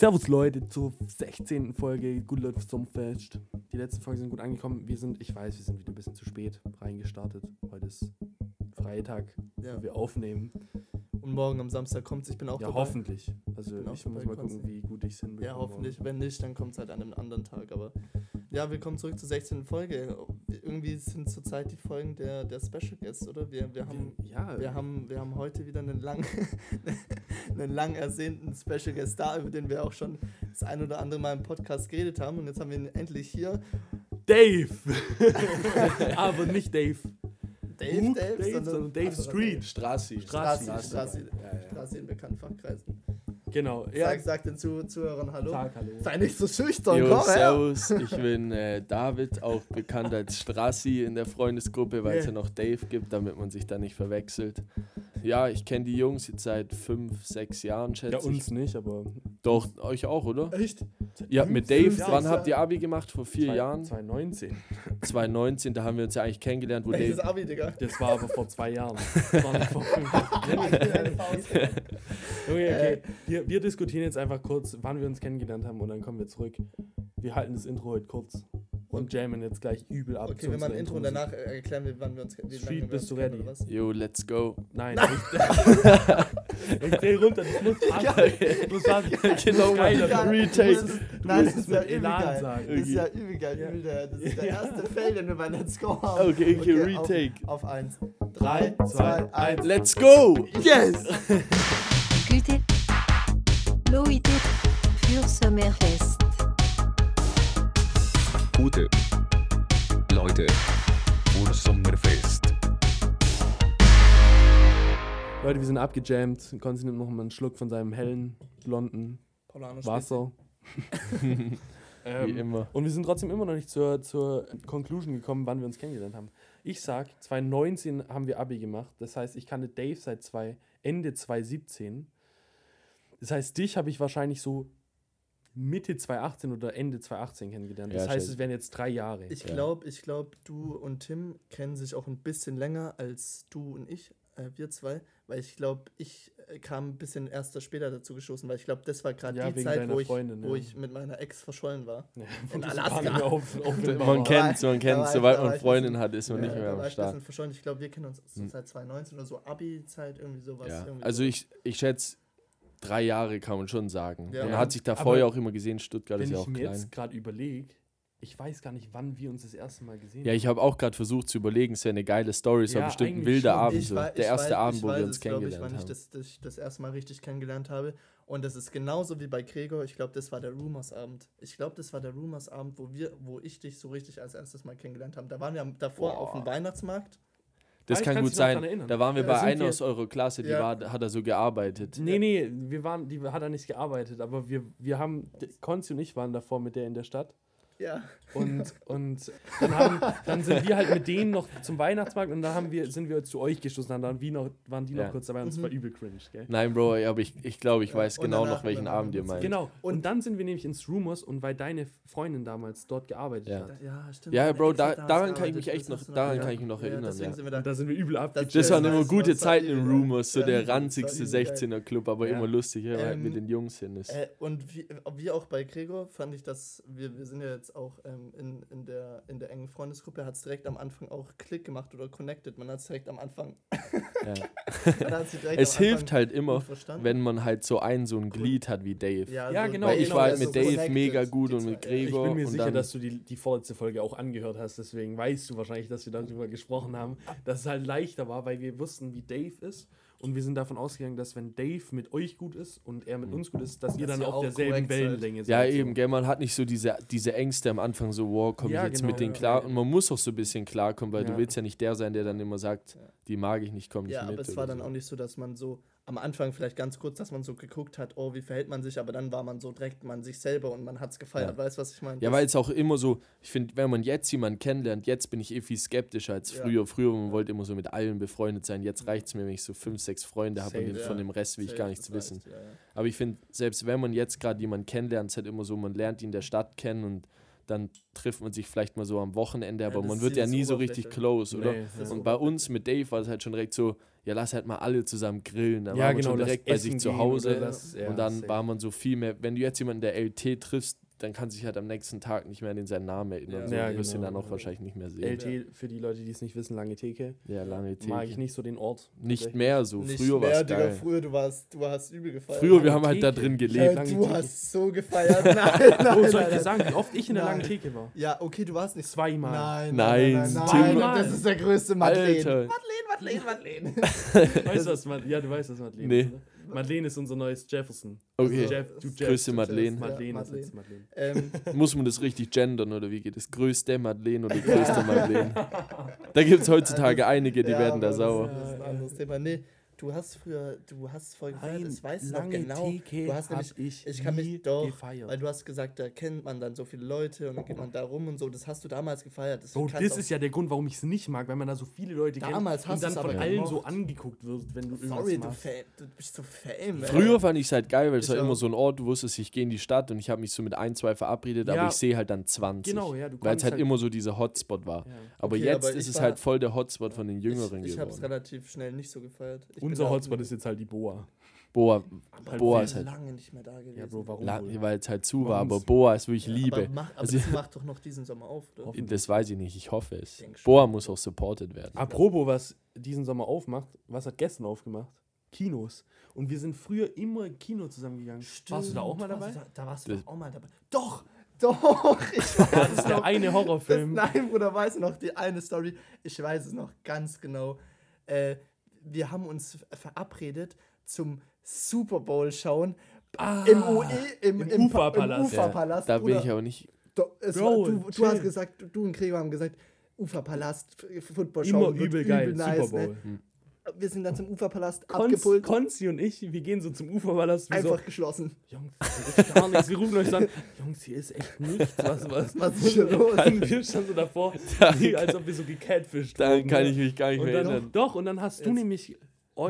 Servus Leute zur 16. Folge Good Leute Sommerfest. Die letzten Folgen sind gut angekommen. Wir sind, ich weiß, wir sind wieder ein bisschen zu spät reingestartet. Heute ist Freitag, Ja. wo wir aufnehmen. Und morgen am Samstag kommt Ich bin auch ja, dabei. hoffentlich. Also auch ich muss mal gucken, wie gut ich es hinbekomme. Ja, hoffentlich. Wenn nicht, dann kommt es halt an einem anderen Tag. Aber ja, willkommen zurück zur 16. Folge. Irgendwie sind zurzeit die Folgen der, der Special Guests, oder? Wir, wir, haben, ja, wir, haben, wir haben heute wieder einen lang, einen lang ersehnten Special Guest da, über den wir auch schon das ein oder andere Mal im Podcast geredet haben. Und jetzt haben wir ihn endlich hier. Dave! Aber nicht Dave. Dave, Dave, Dave, sondern, sondern Dave Street. Strassi. Strassi. Strassi, Strassi. Ja, ja. Straße in bekannten Fachkreisen. Genau. Ja. Sag, sag den Zu Zuhörern Hallo. Tag, hallo. Sei nicht so schüchtern, Jo, komm her. servus, ich bin äh, David, auch bekannt als Strassi in der Freundesgruppe, weil es Yeah. ja noch Dave gibt, damit man sich da nicht verwechselt. Ja, ich kenne die Jungs jetzt seit fünf, sechs Jahren, schätze Ja, ich. uns nicht, aber. Doch, euch auch, oder? Echt? Ja, mit Dave, fünf, wann habt ihr Abi gemacht? Vor vier Zwei- Jahren? 2019. 2019, da haben wir uns ja eigentlich kennengelernt, wo Welches Dave... Abi, Digga? Das war aber vor zwei Jahren. Das war nicht vor fünf. Junge, okay. Äh. Wir, wir diskutieren jetzt einfach kurz, wann wir uns kennengelernt haben und dann kommen wir zurück. Wir halten das Intro heute kurz und jammen jetzt gleich übel ab. Okay, zu wir machen ein Intro und danach äh, erklären wir, wann wir uns kennen. wie lange Street, wir bist du ready? oder was? Jo, let's go. Nein, ich, ich dreh runter, das muss passen. Du musst sagen, Genau, Retake. Nein, musst das es ist ja mit übel Elan geil. sagen. Das ist ja übel geil. Ja. Übel der, das ist der erste Fail, den wir bei Let's Go haben. Okay, okay, Retake. Auf, auf eins. Drei, zwei, eins. Let's go! Yes! Leute. Für Sommerfest. Gute Leute und Sommerfest. Leute, wir sind abgejammt. Konzi nimmt noch mal einen Schluck von seinem hellen, blonden Paulano Wasser. Wie ähm, immer. und wir sind trotzdem immer noch nicht zur, zur Conclusion gekommen, wann wir uns kennengelernt haben. Ich sag, 2019 haben wir Abi gemacht. Das heißt, ich kannte Dave seit zwei, Ende 2017. Das heißt, dich habe ich wahrscheinlich so Mitte 2018 oder Ende 2018 kennengelernt. Das Ja, heißt, es wären jetzt drei Jahre. Ich Ja. glaube, ich glaub, du und Tim kennen sich auch ein bisschen länger als du und ich, äh, wir zwei, weil ich glaube, ich äh, kam ein bisschen erst später dazu gestoßen, weil ich glaube, das war gerade Ja, die Zeit, wo ich, Freundin, wo ja. ich mit meiner Ex verschollen war. Ja, in Alaska. auf, auffindbar Man war. kennt's, man ich- Sobald man ich Freundin hat, ist man Ja, nicht mehr am ich Start. verschollen. Ich glaube, wir kennen uns so Hm. seit 2019 oder so, Abi-Zeit, irgendwie sowas. Ja. irgendwie Also so. ich, ich schätze, drei Jahre kann man schon sagen. Ja. Man Ja. hat sich davor Aber ja auch immer gesehen, Stuttgart ist Wenn ja ich auch mir klein. jetzt gerade überlege, ich weiß gar nicht, wann wir uns das erste Mal gesehen Ja, ich habe auch gerade versucht zu überlegen, es wäre eine geile Story, es war Ja, bestimmt ein wilder schon. Abend. Ich So. wei- Der ich erste weiß- Abend, ich wo weiß wir uns es, glaub ich, kennengelernt wann ich haben. das, das, das erste Mal richtig kennengelernt habe. Und das ist genauso wie bei Gregor. Ich glaube, das war der Rumors-Abend. Ich glaube, das war der Rumors-Abend, wo wir, wo ich dich so richtig als erstes Mal kennengelernt habe. Da waren wir davor Boah. auf dem Weihnachtsmarkt. Das kann gut sein. Da waren wir bei einer wir- aus eurer Klasse, die Ja. war, hat da so gearbeitet. Nee, nee, wir waren, die hat er nicht gearbeitet, aber wir, wir haben, Konzi und ich waren davor mit der in der Stadt. Ja. Und, und dann, haben, dann sind wir halt mit denen noch zum Weihnachtsmarkt und dann haben wir, sind wir zu euch gestoßen. Dann waren, wir noch, waren die Ja. noch kurz dabei und es Mhm. war übel cringe, gell? Nein, Bro, aber ich, ich glaube, ich Ja, weiß und genau danach- noch, welchen Abend ihr meint. Genau. Und, Und- dann sind wir nämlich ins Rumors und weil deine Freundin damals dort gearbeitet Ja. hat. Ja, stimmt. Ja, Bro, da, daran kann ich mich echt noch, daran ja. kann ich mich noch Ja, erinnern. deswegen Ja. sind wir da. Da sind wir übel abgecheckt. Das waren immer gute Zeiten geil. Rumors, so Ja, der ranzigste übel geil. 16er Club, aber Ja. immer lustig, ja, weil Ähm, mit den Jungs hin ist. Äh, und wie, auch bei Gregor fand ich das, wir, wir sind ja jetzt auch ähm, in, in, der, in der engen Freundesgruppe, hat es direkt am Anfang auch Klick gemacht oder connected. Man hat es direkt am Anfang. Ja. direkt Es am hilft Anfang halt immer, wenn man halt so ein, so ein Glied hat wie Dave. Ja, genau, Weil ich genau, war halt mit so Dave mega gut und mit. Ja, ich Gregor. bin mir und sicher, dann, dass du die, die vorletzte Folge auch angehört hast, deswegen weißt du wahrscheinlich, dass wir darüber gesprochen haben, dass es halt leichter war, weil wir wussten, wie Dave ist und wir sind davon ausgegangen, dass wenn Dave mit euch gut ist und er mit uns gut ist, dass ihr Dass dann ihr auf auch derselben seid. Wellenlänge ja, seid. so. eben, gell, man hat nicht so diese, diese Ängste am Anfang, so, wow, komme Ja, ich jetzt genau, mit denen ja. klar. Und man muss auch so ein bisschen klarkommen, weil Ja. du willst ja nicht der sein, der dann immer sagt, Ja. die mag ich nicht, komm nicht Ja, mit. aber es war dann so. auch nicht so, dass man so am Anfang vielleicht ganz kurz, dass man so geguckt hat, oh, wie verhält man sich, aber dann war man so direkt man sich selber und man hat es gefeiert. Ja. Weißt du, was ich meine? Ja, weil es auch immer so, ich finde, wenn man jetzt jemanden kennenlernt, jetzt bin ich eh viel skeptischer als Ja. früher. Früher, man wollte immer so mit allen befreundet sein. Jetzt reicht es mir, wenn ich so fünf, sechs Freunde habe und ja. von dem Rest will ich gar nichts wissen. ja. Aber ich finde, selbst wenn man jetzt gerade jemanden kennenlernt, ist halt immer so, man lernt ihn in der Stadt kennen und dann trifft man sich vielleicht mal so am Wochenende, Ja, aber das man wird ja nie so richtig close, oder? Nee, ja. Und bei uns mit Dave war es halt schon direkt so, ja, lass halt mal alle zusammen grillen. Dann Ja, war man genau, schon lass direkt bei sich zu Hause. das- ja, und dann war man so viel mehr, wenn du jetzt jemanden der LT triffst, dann kann sich halt am nächsten Tag nicht mehr an seinen Namen erinnern. Ja. so, Ja, du wirst ihn genau. dann auch wahrscheinlich nicht mehr sehen. LT, für die Leute, die es nicht wissen, lange Theke. Ja, lange Theke. Mag ich nicht so den Ort. Nicht mehr so. Nicht Früher war es Digga, geil. früher, du warst, du hast übel gefeiert. Früher, wir Lange haben halt da Theke. drin gelebt. Lange du Theke. hast so gefeiert. Nein, nein, Oh, soll ich dir sagen, wie oft ich in der langen Theke war? Ja, okay, du warst nicht Zweimal. Nein, Nein, nein, nein, nein. Zweimal. Das ist der größte Madeleine. Alter. Madeleine, Madeleine, Madeleine. Weißt du, was Mad ja, du weißt, was Madeleine Nee. ist, oder? Madeleine ist unser neues Jefferson. Okay. Jeff, du Jeff. Größte Madeleine. Ja, Madeleine ist Madeleine. Madeleine. Ähm, Muss man das richtig gendern oder wie geht es? Größte Madeleine oder größte Madeleine? Da gibt es heutzutage einige, die ja, werden da sauer. Das ist ein anderes Thema. Nee, du hast früher, du hast voll gefeiert, das weißt du noch genau. Theke Du hast nämlich, ich, ich kann mich doch, gefeiert. weil du hast gesagt, da kennt man dann so viele Leute und dann geht man da rum und so. Das hast du damals gefeiert. Das Bro, das ist ja der Grund, warum ich es nicht mag, weil man da so viele Leute Damals kennt hast und dann von aber allen gemocht. so angeguckt wirst, wenn du irgendwas Sorry, du, du bist so Fame. Früher fand ich es halt geil, weil es Ich war immer so ein Ort, du wusstest, ich gehe in die Stadt und ich habe mich so mit ein, zwei verabredet, aber Ja. ich sehe halt dann 20. Genau, ja, du Weil es halt halt- immer so dieser Hotspot war. Ja. Aber Okay, jetzt aber ist ich es halt voll der Hotspot von den Jüngeren Ich, ich habe es geworden. relativ schnell nicht so gefeiert. Ich Unser auch Hotspot ist jetzt halt die Boa. Boa, aber Boa ich ist bin halt. lange nicht mehr da gewesen. Ja, Bro, warum La- wohl? weil es halt zu war, aber Boa ist wirklich Ja, Liebe. Aber, mach, aber Also- das macht doch noch diesen Sommer auf, oder? Das weiß ich nicht, ich hoffe es. schon. Boa muss auch supported werden. Apropos, was diesen Sommer aufmacht, was hat gestern aufgemacht? Kinos. Und wir sind früher immer im Kino zusammengegangen. Warst du da auch mal Stimmt, dabei? Da, da warst du Das- doch auch mal dabei. Doch! Doch! Ich weiß Das ist der noch. eine Das, Horrorfilm. nein, Bruder, weißt du noch die eine Story? Ich weiß es noch ganz genau. Äh, wir haben uns verabredet zum Super Bowl schauen Ah, im UE, im, im im, Uferpalast. Im Uferpalast. Da bin ich aber nicht. Es Bro, war, du, du hast gesagt, du und Gregor haben gesagt, Uferpalast, Football Immer schauen wird übel geil, nice, Super Bowl. Ne? Wir sind dann zum Uferpalast Konz, abgepult, Konzi und ich, wir gehen so zum Uferpalast. Wir so, einfach geschlossen. Jungs, hier ist gar nichts. Wir rufen euch an, Jungs, hier ist echt nichts. Was, was? Was ist hier los? Und wir standen so davor, wie, als ob wir so gecatfischt Daran wurden, kann ne? ich mich gar nicht mehr dann, erinnern. Doch, und dann hast du Jetzt. nämlich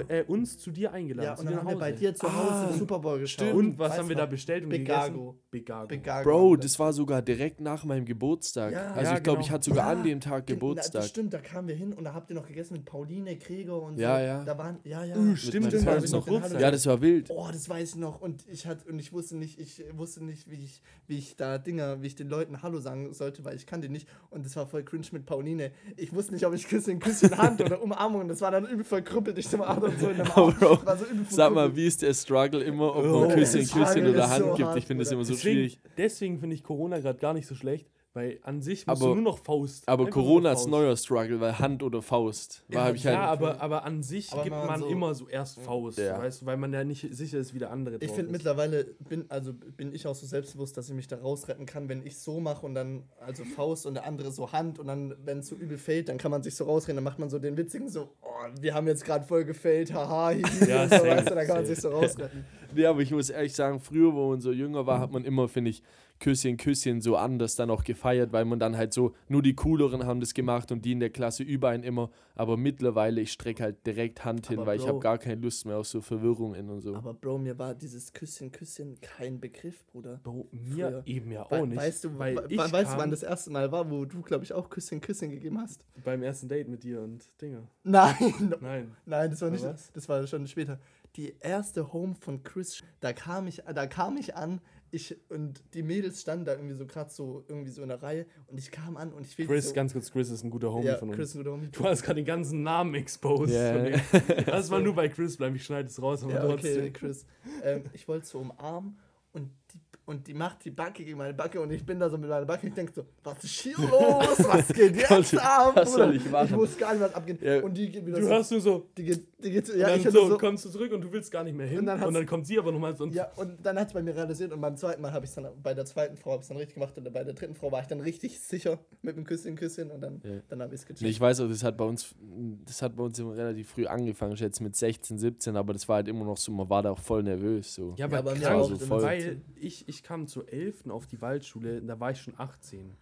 äh, uns zu dir eingeladen. Ja, zu und dir dann haben wir bei dir zu Hause Ah, Super Bowl geschaut. Und was Weißt haben wir da bestellt und Begago. gegessen? Begago. Begago. Bro, das war sogar direkt nach meinem Geburtstag. Ja. also Ja, ich glaube, genau. ich hatte sogar an Ja, dem Tag Geburtstag. Das stimmt, da kamen wir hin und da habt ihr noch gegessen mit Pauline, Gregor und Ja, so. ja. Da waren, ja, ja. Uh, stimmt, das da war noch Geburtstag. Ja, das war wild. Oh, das weiß ich noch. Und ich hatte, und ich wusste nicht, ich wusste nicht, wie ich, wie ich da Dinger, wie ich den Leuten Hallo sagen sollte, weil ich kannte die nicht. Und das war voll cringe mit Pauline. Ich wusste nicht, ob ich Küsschen, Küsschen, Hand oder Umarmung. Und das war dann übel verkrüppelt. Ich zum anderen so in dem Arm. Bro, war so Sag mal, wie ist der Struggle immer, ob Oh, man Küsschen, war Küsschen mir oder so Hand gibt? hart, Ich finde das immer so Deswegen, schwierig. deswegen finde ich Corona gerade gar nicht so schlecht, weil an sich musst Aber- du nur noch Faust. Aber Corona noch ist Faust. neuer Struggle, weil Hand oder Faust. War Ja, halt. Ja, aber, aber an sich Aber gibt man man so- immer so erst Faust, Ja. weißt du, weil man ja nicht sicher ist, wie der andere Ich finde mittlerweile bin also bin ich auch so selbstbewusst, dass ich mich da rausretten kann, wenn ich so mache und dann also Faust und der andere so Hand und dann wenn es so übel fällt, dann kann man sich so rausreden, dann macht man so den witzigen so, oh, wir haben jetzt gerade voll gefällt, haha, hihi, Ja, und so, weißt du, dann kann man sich so rausretten. Nee, aber ich muss ehrlich sagen, früher, wo man so jünger war, hat man immer, finde ich, Küsschen, Küsschen so anders dann auch gefeiert, weil man dann halt so, nur die Cooleren haben das gemacht und die in der Klasse über einen immer. Aber mittlerweile, ich strecke halt direkt Hand hin, Aber weil ich Bro- habe gar keine Lust mehr auf so Verwirrungen und so. Aber Bro, mir war dieses Küsschen, Küsschen kein Begriff, Bruder. Bro, mir Früher. eben ja auch We- nicht. weißt du, weil we- ich weißt du, wann das erste Mal war, wo du, glaube ich, auch Küsschen, Küsschen gegeben hast? beim ersten Date mit dir und Dinger. Nein, Nein. Nein, das war nicht. Das war schon später. Die erste Home von Chris, da kam ich, da kam ich an, ich und die Mädels standen da irgendwie so gerade so irgendwie so in der Reihe und ich kam an und ich will Chris, so, ganz kurz, Chris ist ein guter Homie ja, von uns. Chris und Homie. Du hast gerade den ganzen Namen exposed. Dem. Lass mal nur bei Chris bleiben, ich schneide es raus, aber Ja, okay, trotzdem. Chris. Ähm, ich wollte so umarmen und die, und die macht die Backe gegen meine Backe und ich bin da so mit meiner Backe und ich denke so, was ist hier los? Was geht jetzt Gott, ab? was soll ich machen? Ich wusste gar nicht, was abgeht. Ja. Und die geht wieder Du so. hörst nur so, die geht, die geht, und ja, dann ich so, so, kommst du zurück und du willst gar nicht mehr hin. Und Und dann dann, hat's- kommt sie aber nochmal so und Ja, und dann hat es bei mir realisiert und beim zweiten Mal habe ich es dann, bei der zweiten Frau habe ich es dann richtig gemacht und bei der dritten Frau war ich dann richtig sicher mit dem Küsschen, Küsschen und dann, Ja. dann habe ich es gecheckt. Nee, ich weiß auch, das hat bei uns, das hat bei uns immer relativ früh angefangen, ich jetzt mit 16, 17, aber das war halt immer noch so, man war da auch voll nervös. So. Ja, Ja, aber bei mir krank, auch, so voll. weil ich, ich kam zur 11. auf die Waldschule, da war ich schon 18.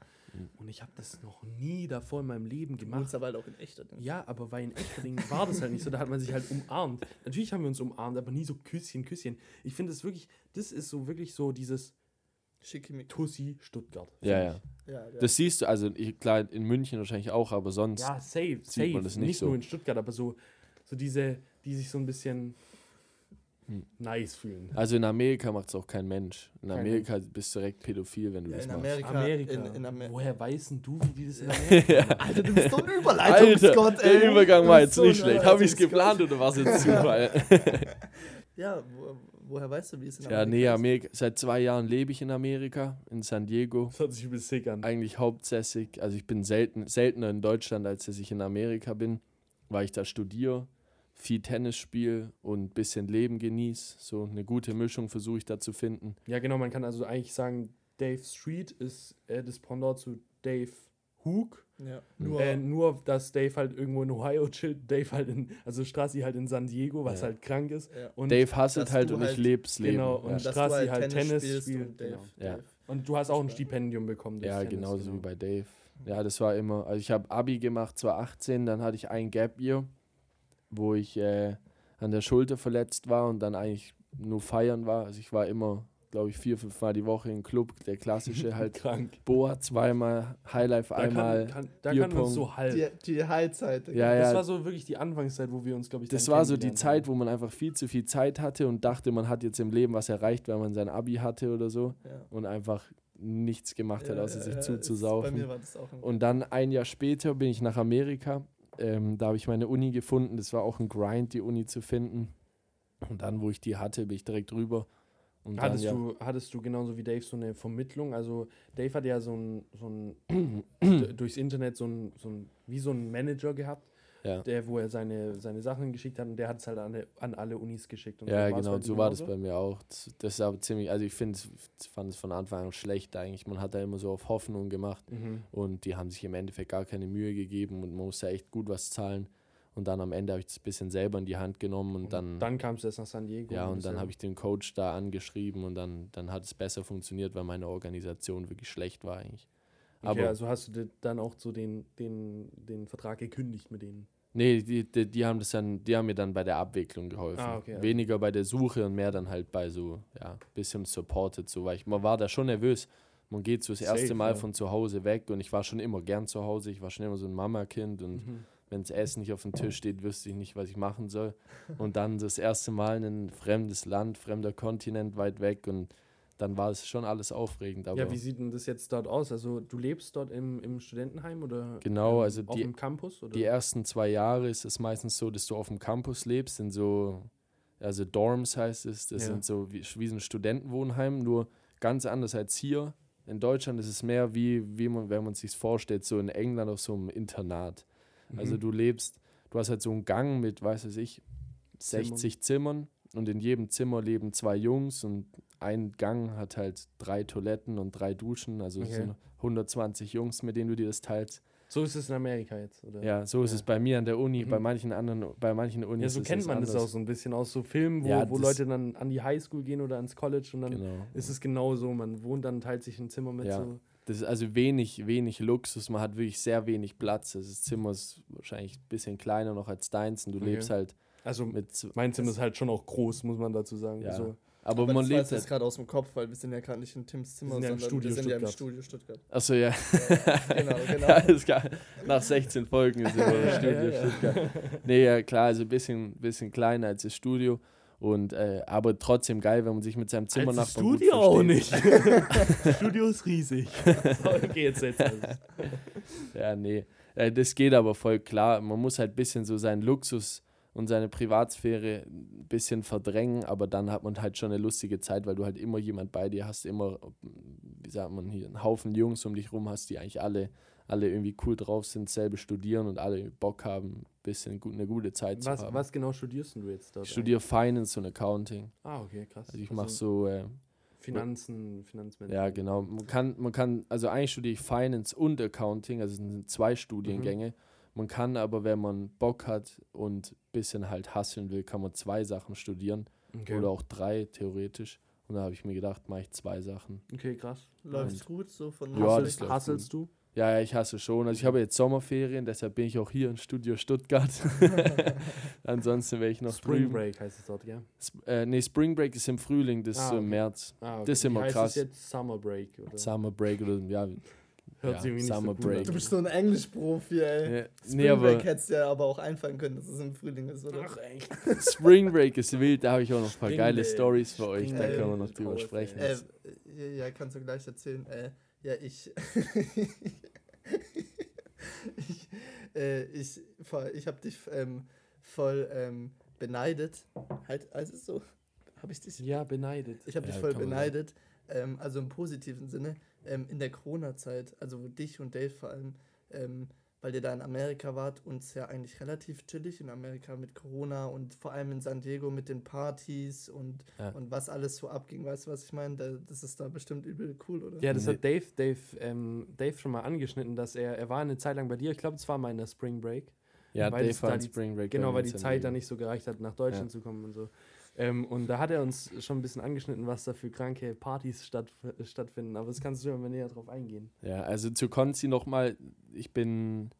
Und ich habe das noch nie davor in meinem Leben gemacht. aber halt auch in echt. oder? Ja, aber bei in Echterding war das halt nicht so. Da hat man sich halt umarmt. Natürlich haben wir uns umarmt, aber nie so Küsschen, Küsschen. Ich finde das wirklich, das ist so wirklich so dieses Schickimicki. Tussi Stuttgart. Ja, ja. Ja, der- Das siehst du, also ich, klar, in München wahrscheinlich auch, aber sonst. Ja, safe, Sieht safe. man das nicht nicht so. nur in Stuttgart, aber so, so diese, die sich so ein bisschen. Nice fühlen. Also in Amerika macht es auch kein Mensch. In Kein Amerika bist du direkt pädophil, wenn du Ja, das in machst. Amerika. Amerika. In, in Amer Woher weißen du, wie die das in Amerika machen? Alter, du bist so ein Alter, Überleitungsgott, ey. der Übergang war jetzt so nicht schlecht. Habe ich es geplant oder war es jetzt Zufall? Ja, wo, woher weißt du, wie es in ja, nee, ist? Amerika. Seit zwei Jahren lebe ich in Amerika, in San Diego. Das hört sich übel sick an. Eigentlich hauptsächlich, also ich bin selten, seltener in Deutschland, als dass ich in Amerika bin, weil ich da studiere, viel Tennis spiele und ein bisschen Leben genieße. So eine gute Mischung versuche ich da zu finden. Ja, genau, man kann also eigentlich sagen, Dave Street ist äh, das Pendant zu Dave Hook. Ja, Nur- nur. Äh, nur, dass Dave halt irgendwo in Ohio chillt, Dave halt in, also Strassi halt in San Diego, was Ja. halt krank ist. ja. Und, Dave hasselt halt und ich halt- lebe das Leben. genau, ja. und du Strassi halt Tennis spielst spielt, und Dave, genau. Ja. Dave. und du hast auch ein. Stipendium bekommen. Ja, Tennis, genauso genau. wie bei Dave. Ja, das war immer, also ich habe Abi gemacht, 2018, dann hatte ich ein Gap Year, wo ich äh, an der Schulter verletzt war und dann eigentlich nur feiern war. Also ich war immer, glaube ich, vier, fünf Mal die Woche im Club, der klassische halt Krank. Boa zweimal, Highlife Da einmal. kann, kann, da kann uns Bierpong. so halb. Die, die Highzeit. Ja, das ja. war so wirklich die Anfangszeit, wo wir uns, glaube ich, Das war so die Zeit, wo man einfach viel zu viel Zeit hatte und dachte, man hat jetzt im Leben was erreicht, weil man sein Abi hatte oder so Ja. und einfach nichts gemacht hat, außer ja, sich zuzusaufen. Bei mir war das auch ein Und dann ein Jahr später bin ich nach Amerika. Ähm, da habe ich meine Uni gefunden. Das war auch ein Grind, die Uni zu finden. Und dann, wo ich die hatte, bin ich direkt rüber. Und Hattest, dann, du, hattest du genauso wie Dave so eine Vermittlung? Also Dave hat ja so ein, so ein durchs Internet so ein, so ein, wie so ein Manager gehabt, ja, der, wo er seine, seine Sachen geschickt hat und der hat es halt an, alle- an alle Unis geschickt. Und ja, genau, so war das bei mir auch. Das, ist aber ziemlich, also ich finde, fand es von Anfang an schlecht eigentlich. Man hat da immer so auf Hoffnung gemacht Mhm. und die haben sich im Endeffekt gar keine Mühe gegeben und man musste echt gut was zahlen. Und dann am Ende habe ich das ein bisschen selber in die Hand genommen und dann Dann kamst du erst nach San Diego. Ja, und dann ja- habe ich den Coach da angeschrieben und dann, dann hat es besser funktioniert, weil meine Organisation wirklich schlecht war eigentlich. Okay, Aber also hast du dann auch so den, den, den Vertrag gekündigt mit denen. Nee, die, die, die haben das dann, die haben mir dann bei der Abwicklung geholfen. Ah, okay, okay. Weniger bei der Suche und mehr dann halt bei so, ja, bisschen supported, so, weil ich, man war da schon nervös. Man geht so das erste Safe, Mal ja. von zu Hause weg und ich war schon immer gern zu Hause. Ich war schon immer so ein Mama-Kind und Mhm. wenn das Essen nicht auf dem Tisch steht, wüsste ich nicht, was ich machen soll. Und dann das erste Mal in ein fremdes Land, fremder Kontinent weit weg und dann war es schon alles aufregend. Aber Ja, wie sieht denn das jetzt dort aus? Also du lebst dort im, im Studentenheim oder Genau, ähm, also auf die- dem Campus? Oder? die ersten zwei Jahre ist es meistens so, dass du auf dem Campus lebst, in so, also Dorms heißt es, das Ja. sind so wie, wie so ein Studentenwohnheim, nur ganz anders als hier. In Deutschland ist es mehr wie, wie man, wenn man sich vorstellt, so in England auf so einem Internat. Also Mhm. du lebst, du hast halt so einen Gang mit, weiß ich, 60 Zimmern und in jedem Zimmer leben zwei Jungs und ein Gang hat halt drei Toiletten und drei Duschen, also es Okay. sind 120 Jungs, mit denen du dir das teilst. So ist es in Amerika jetzt, oder? Ja, so ist Ja. es bei mir an der Uni, bei Mhm. manchen anderen, bei manchen Unis Ja, so ist kennt man das anders. auch so ein bisschen aus so Filmen, wo, Ja, wo das- Leute dann an die Highschool gehen oder ans College und dann Genau. ist es genau so. Man wohnt dann, teilt sich ein Zimmer mit Ja. so. Das ist also wenig, wenig Luxus, man hat wirklich sehr wenig Platz. Also Das Zimmer ist wahrscheinlich ein bisschen kleiner noch als deins und du Okay. lebst halt Also mein Zimmer ist halt schon auch groß, muss man dazu sagen. Ja. So. Aber, Aber man das lebt ich jetzt halt, gerade aus dem Kopf, weil wir sind ja gerade nicht in Tims Zimmer, sind ja im sondern Studio wir sind ja im. Studio Stuttgart. achso ja, Genau, genau. Alles klar. Nach 16 Folgen sind wir im Ja, Studio ja, ja. Stuttgart. Nee, ja klar, also ein bisschen, bisschen kleiner als das Studio. Und, äh, aber trotzdem geil, wenn man sich mit seinem das gut Studio auch nicht. das Studio ist riesig. Okay, jetzt setz es. Ja, nee. Äh, das geht aber voll klar. Man muss halt ein bisschen so seinen Luxus und seine Privatsphäre ein bisschen verdrängen, aber dann hat man halt schon eine lustige Zeit, weil du halt immer jemand bei dir hast, immer, wie sagt man hier, einen Haufen Jungs um dich rum hast, die eigentlich alle, alle irgendwie cool drauf sind, selber studieren und alle Bock haben, ein bisschen gut, eine gute Zeit zu Was, haben. was genau studierst du jetzt dort? Ich studiere Finance und Accounting. Ah, okay, krass. Also ich mache so, äh, Finanzen, Finanzmanagement. ja genau, man kann, man kann, also eigentlich studiere ich Finance und Accounting, also es sind zwei Studiengänge. Man kann aber, wenn man Bock hat und ein bisschen halt hasseln will, kann man zwei Sachen studieren Okay. oder auch drei theoretisch. Und da habe ich mir gedacht, mache ich zwei Sachen. okay, krass. Läuft's Und- gut so von Ja, Hustle- das läuft Hustlest du? Ja, ja, ich hasse schon. Also ich habe jetzt Sommerferien, deshalb bin ich auch hier im Studio Stuttgart. Ansonsten wäre ich noch Spring drüben. Break heißt es dort, ja? Sp äh, nee, Spring Break ist im Frühling, das ist Ah, so im okay. März. Ah, Das ist Wie immer heißt krass. Es jetzt Summer Break, oder? Summer Break oder ja. Hört ja, sich irgendwie nicht Summer so Break. an. Du bist so ein Englischprofi, ey. Ja, Spring nee, aber Break hättest dir aber auch einfallen können, dass es im Frühling ist, oder? Ach, echt? Spring Break ist wild, da habe ich auch noch ein paar Spring geile. Stories für euch, da Break. können wir noch drüber Raus, sprechen. Äh, ja, kannst du gleich erzählen. Äh, ja, ich. ich äh, ich, ich habe dich ähm, voll ähm, beneidet. Halt, also so. Habe ich dich. Ja, beneidet. Ich habe Ja, dich voll beneidet. Ähm, also im positiven Sinne. Ähm, in der Corona-Zeit, also dich und Dave vor allem, ähm, weil ihr da in Amerika wart und es ja eigentlich relativ chillig in Amerika mit Corona und vor allem in San Diego mit den Partys und, Ja. und was alles so abging. Weißt du, was ich meine? Da, das ist da bestimmt übel cool, oder? Ja, das Nee. hat Dave, Dave, ähm, Dave schon mal angeschnitten, dass er, er war eine Zeit lang bei dir, ich glaube, es war mal in der Spring Break. Ja, weil Dave war da Spring Break. Genau, weil die Zeit Diego. nicht so gereicht hat, nach Deutschland zu kommen und so. Ähm, und da hat er uns schon ein bisschen angeschnitten, was da für kranke Partys statt, stattfinden. Aber das kannst du ja mal näher drauf eingehen. Ja, also zu Konzi nochmal, ich bin,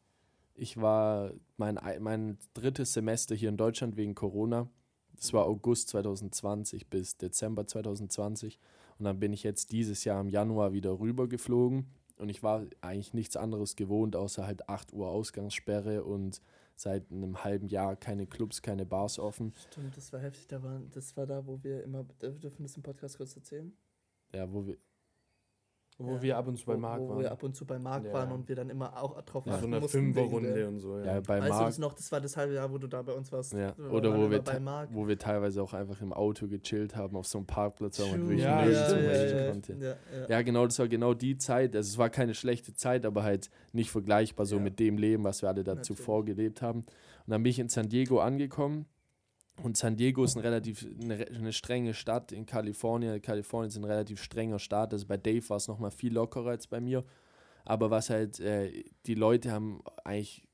ich war mein, ei- mein drittes Semester hier in Deutschland wegen Corona. Das war August 2020 bis Dezember 2020. Und dann bin ich jetzt dieses Jahr im Januar wieder rüber geflogen. Und ich war eigentlich nichts anderes gewohnt, außer halt 8 Uhr Ausgangssperre und seit einem halben Jahr keine Clubs, keine Bars offen. Stimmt, das war heftig. Da war, das war da, wo wir immer. Dürfen wir das im Podcast kurz erzählen? Ja, wo wir, Wo Ja, wir ab und zu bei wo, Marc wo waren. wir ab und zu bei Marc Ja. waren und wir dann immer auch drauf so achten einer mussten wegen Fünferrunde und so. ja, Ja. bei Weißt du Marc, das noch? Das war das halbe Jahr, wo du da bei uns warst. ja, oder wo wir, wo wir teilweise auch einfach im Auto gechillt haben, auf so einem Parkplatz, wo man wirklich Ja, so ja, ja. konnte. Ja, ja. Ja, genau, das war genau die Zeit. Also es war keine schlechte Zeit, aber halt nicht vergleichbar so Ja. mit dem Leben, was wir alle da Natürlich. zuvor gelebt haben. Und dann bin ich in San Diego angekommen. Und San Diego ist ein relativ eine, eine strenge Stadt in Kalifornien. Kalifornien ist ein relativ strenger Staat. Also bei Dave war es nochmal viel lockerer als bei mir. Aber was halt, äh, die Leute haben eigentlich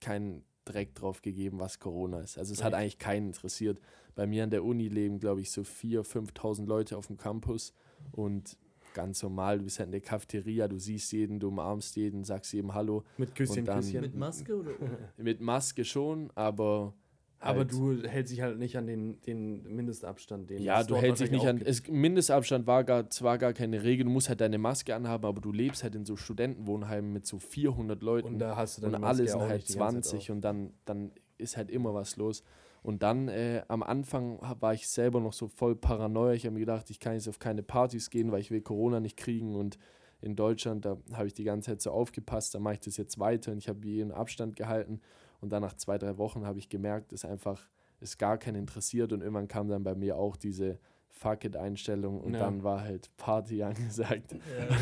keinen Dreck drauf gegeben, was Corona ist. Also es hat eigentlich keinen interessiert. Bei mir an der Uni leben, glaube ich, so 4.000, 5.000 Leute auf dem Campus. Und ganz normal, du bist halt in der Cafeteria, du siehst jeden, du umarmst jeden, sagst jedem Hallo. Mit Küsschen, Und dann- Küsschen. Mit Maske oder ohne? Mit Maske schon, aber. Aber halt- du hältst dich halt nicht an den, den Mindestabstand. Den Ja, du hältst dich nicht an. Es, Mindestabstand war gar, zwar gar keine Regel, du musst halt deine Maske anhaben, aber du lebst halt in so Studentenwohnheimen mit so 400 Leuten. Und da hast du und dann alle sind halt 20 und und dann, dann ist halt immer was los. Und dann äh, am Anfang war ich selber noch so voll paranoia. Ich habe mir gedacht, ich kann jetzt auf keine Partys gehen, weil ich will Corona nicht kriegen. Und in Deutschland, da habe ich die ganze Zeit so aufgepasst, da mache ich das jetzt weiter und ich habe jeden Abstand gehalten. Und dann nach zwei, drei Wochen habe ich gemerkt, dass einfach es gar keinen interessiert. Und irgendwann kam dann bei mir auch diese Fuck-it-Einstellung und Ja. dann war halt Party angesagt. Ja,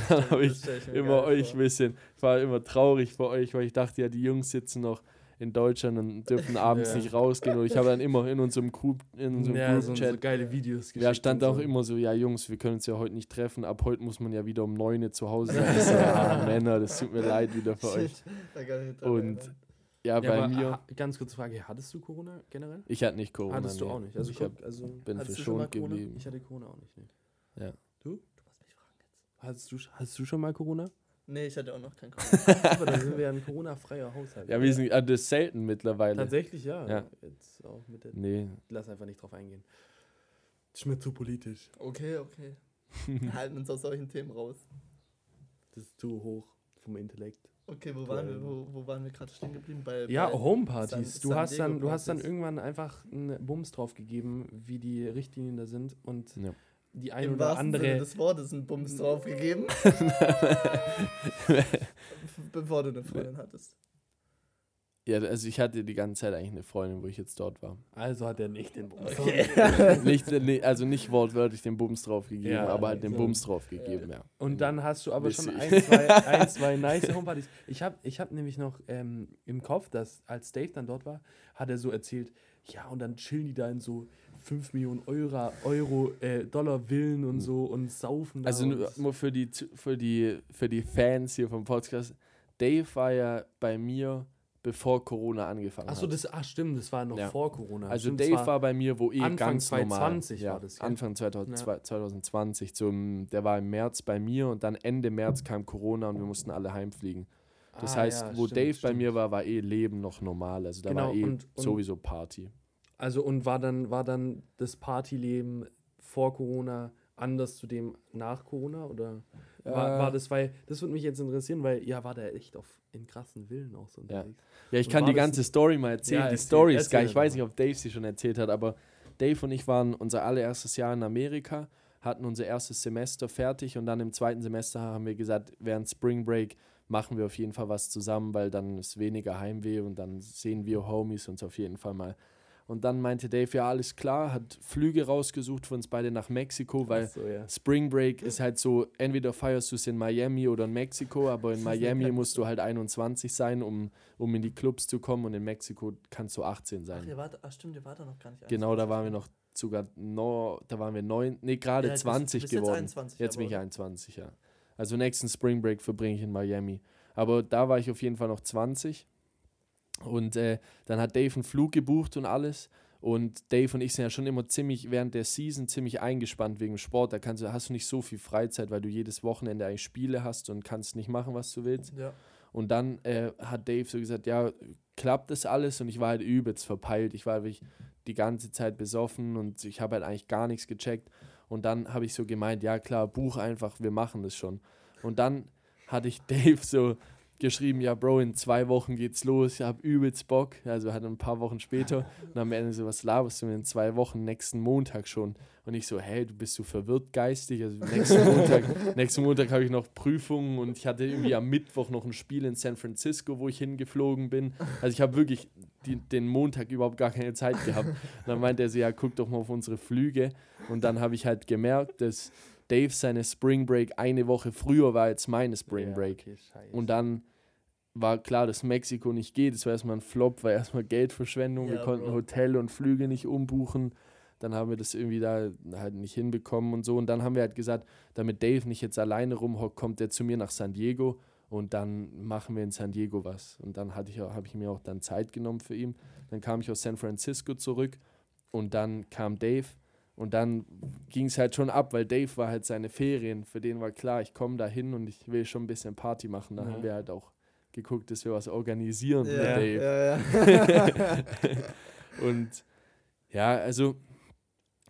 Dann habe ich immer euch ein vor. bisschen, ich war immer traurig für euch, weil ich dachte, ja, die Jungs sitzen noch in Deutschland und dürfen abends Ja. nicht rausgehen. Und ich habe dann immer in unserem Group, in unserem ja, so, so Group-Chat, geile Videos ja, geschickt stand und auch so. immer so, ja Jungs, wir können uns ja heute nicht treffen, ab heute muss man ja wieder um 9 Uhr zu Hause sein. Ich so, ja, Männer, das tut mir leid wieder für euch. Shit, Und. Ja, Ja, bei aber mir, ganz kurze Frage, hattest du Corona generell? ich hatte nicht Corona. Hattest du nee. auch nicht. Also ich hab, also bin Hattest du schon mal verschont Corona? geblieben. ich hatte Corona auch nicht. Nee. Ja. Du? Du musst mich fragen jetzt. Hattest du, hast du schon mal Corona? Nee, ich hatte auch noch kein Corona. Aber da sind wir ja ein Corona-freier Haushalt. Ja, wir sind ah, das ist selten mittlerweile. Tatsächlich, ja. Ja. Jetzt auch mit der. Nee, Lass einfach nicht drauf eingehen. Das ist mir zu politisch. Okay, okay. Wir halten uns aus solchen Themen raus. Das ist zu hoch vom Intellekt. Okay, wo waren wir, wo, wo waren wir gerade stehen geblieben? Bei, Ja, bei Homepartys. Du hast dann, du hast dann irgendwann einfach einen Bums drauf gegeben, wie die Richtlinien da sind und Ja. die ein Im oder wahrsten Sinne andere. des Wortes einen Bums draufgegeben. Bevor du eine Freundin hattest. Ja, also ich hatte die ganze Zeit eigentlich eine Freundin, wo ich jetzt dort war. Also hat er nicht den Bums. nicht, nee, also nicht wortwörtlich den Bums drauf gegeben, Ja, aber halt den so. Bums drauf gegeben, ja. Und dann hast du aber schon Wisst ein zwei, ein, zwei nice Homepartys. Ich habe ich hab nämlich noch ähm, im Kopf, dass als Dave dann dort war, hat er so erzählt, ja, und dann chillen die da in so 5 Millionen Euro, Euro äh, Dollar Villen und so und saufen da. Also nur, nur für die, für, die, für die Fans hier vom Podcast, Dave war ja bei mir bevor Corona angefangen Achso, hat. das, ach stimmt, das war noch Ja. vor Corona. Also stimmt, Dave war, bei mir, wo eh Anfang ganz normal. 2020 ja, war das, gell? Anfang 2000, 2020. Zum, der war im März bei mir und dann Ende März kam Corona und wir mussten alle heimfliegen. Das Ah, heißt, ja, wo stimmt, Dave bei stimmt. mir war, war eh Leben noch normal. Also da Genau, war eh und- und- sowieso Party. Also und war dann, war dann das Partyleben vor Corona anders zu dem nach Corona? Oder war, Äh. war das, weil, das würde mich jetzt interessieren, weil ja, war der echt auf in krassen Villen auch so unterwegs. Ja, ich Und kann die ganze Story mal erzählen. Ja, die Story ist geil. Ich weiß nicht, ob Dave sie schon erzählt hat, aber Dave und ich waren unser allererstes Jahr in Amerika, hatten unser erstes Semester fertig und dann im zweiten Semester haben wir gesagt, während Spring Break machen wir auf jeden Fall was zusammen, weil dann ist weniger Heimweh und dann sehen wir Homies uns auf jeden Fall mal. Und dann meinte Dave, ja, alles klar, hat Flüge rausgesucht für uns beide nach Mexiko, weil Ach so, ja. Spring Break ist halt so, entweder feierst du es in Miami oder in Mexiko, aber in Miami musst du halt 21 sein, um, um in die Clubs zu kommen und in Mexiko kannst du 18 Ach, sein. ihr wart, ach stimmt, ihr wart da noch gar nicht. Genau, da 21, waren wir noch sogar, no, da waren wir neun, nee, gerade Ja, du bist- 20 du bist jetzt geworden. 21, jetzt bin ich aber- 21, ja. Also nächsten Spring Break verbringe ich in Miami. Aber da war ich auf jeden Fall noch 20. Und äh, dann hat Dave einen Flug gebucht und alles. Und Dave und ich sind ja schon immer ziemlich während der Season ziemlich eingespannt wegen Sport. Da kannst du, hast du nicht so viel Freizeit, weil du jedes Wochenende eigentlich Spiele hast und kannst nicht machen, was du willst. Ja. Und dann äh, hat Dave so gesagt, ja, klappt das alles? Und ich war halt übelst verpeilt. Ich war wirklich die ganze Zeit besoffen und ich habe halt eigentlich gar nichts gecheckt. Und dann habe ich so gemeint, ja klar, buch einfach, wir machen das schon. Und dann hatte ich Dave so geschrieben, ja Bro, in zwei Wochen geht's los, ich habe übelst Bock. Also hat ein paar Wochen später und am Ende so, was laberst du mir in zwei Wochen, nächsten Montag schon. Und ich so, hey, du bist so verwirrt geistig. Also nächsten Montag, nächsten Montag habe ich noch Prüfungen und ich hatte irgendwie am Mittwoch noch ein Spiel in San Francisco, wo ich hingeflogen bin. Also ich habe wirklich die, den Montag überhaupt gar keine Zeit gehabt. Und dann meinte er so, ja, guck doch mal auf unsere Flüge. Und dann habe ich halt gemerkt, dass Dave seine Spring Break eine Woche früher war als meine Spring Ja, Break. okay, scheiße. Und dann war klar, dass Mexiko nicht geht. Das war erstmal ein Flop, war erstmal Geldverschwendung. wir Ja, konnten Bro. Hotel und Flüge nicht umbuchen. Dann haben wir das irgendwie da halt nicht hinbekommen und so. Und dann haben wir halt gesagt, damit Dave nicht jetzt alleine rumhockt, kommt er zu mir nach San Diego und dann machen wir in San Diego was. Und dann hatte ich habe ich mir auch dann Zeit genommen für ihn. Dann kam ich aus San Francisco zurück und dann kam Dave. Und dann ging es halt schon ab, weil Dave war halt seine Ferien. Für den war klar, ich komme da hin und ich will schon ein bisschen Party machen. Dann Ja. haben wir halt auch geguckt, dass wir was organisieren mit Ja, Dave. ja, ja. Und ja, also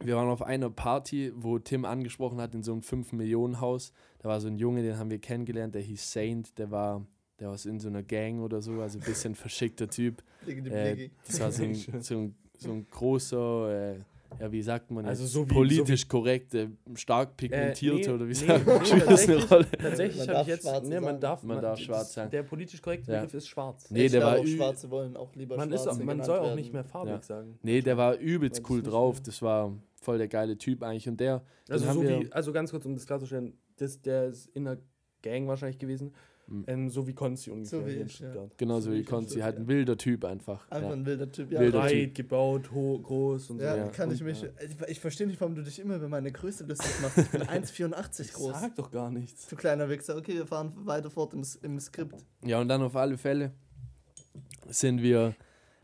wir waren auf einer Party, wo Tim angesprochen hat, in so einem 5-Millionen-Haus. Da war so ein Junge, den haben wir kennengelernt, der hieß Saint, der war, der war in so einer Gang oder so, also ein bisschen verschickter Typ. Äh, das war so ein, so ein, so ein großer, äh, ja, wie sagt man Also jetzt, so wie- politisch korrekt, äh, stark Äh, pigmentierte nee, oder wie nee, sagt nee, man? Spielt das eine tatsächlich- Rolle? Tatsächlich Man habe darf ich jetzt. Schwarze Ne, man darf, Man darf das- schwarz sagen. Der politisch korrekte Ja. Begriff ist schwarz. Nee, ich der glaube, war auch Schwarze wollen auch lieber man ist, Schwarze man soll auch nicht mehr farbig Ja. sagen. Nee, der war übelst cool drauf. mehr- Das war voll der geile Typ eigentlich. Und der, Also, so wie, also ganz kurz, um das klarzustellen, das, der ist in der Gang wahrscheinlich gewesen. Mhm. Ähm, so wie Konzi ungefähr So wie ich, ja. Genauso so wie wie ich Konzi, halt ein wilder Typ einfach. Einfach Ja. ein wilder Typ. Ja, Wilder Breit, Typ. Gebaut, ho groß und Ja, so. Ja. kann ich Und, mich. ja. Ich, ich verstehe nicht, warum du dich immer über meine Größe lustig machst. Ich bin 1,84 groß. Sag doch gar nichts. Du kleiner Wichser. Okay, wir fahren weiter fort im, im Skript. Ja, und dann auf alle Fälle sind wir,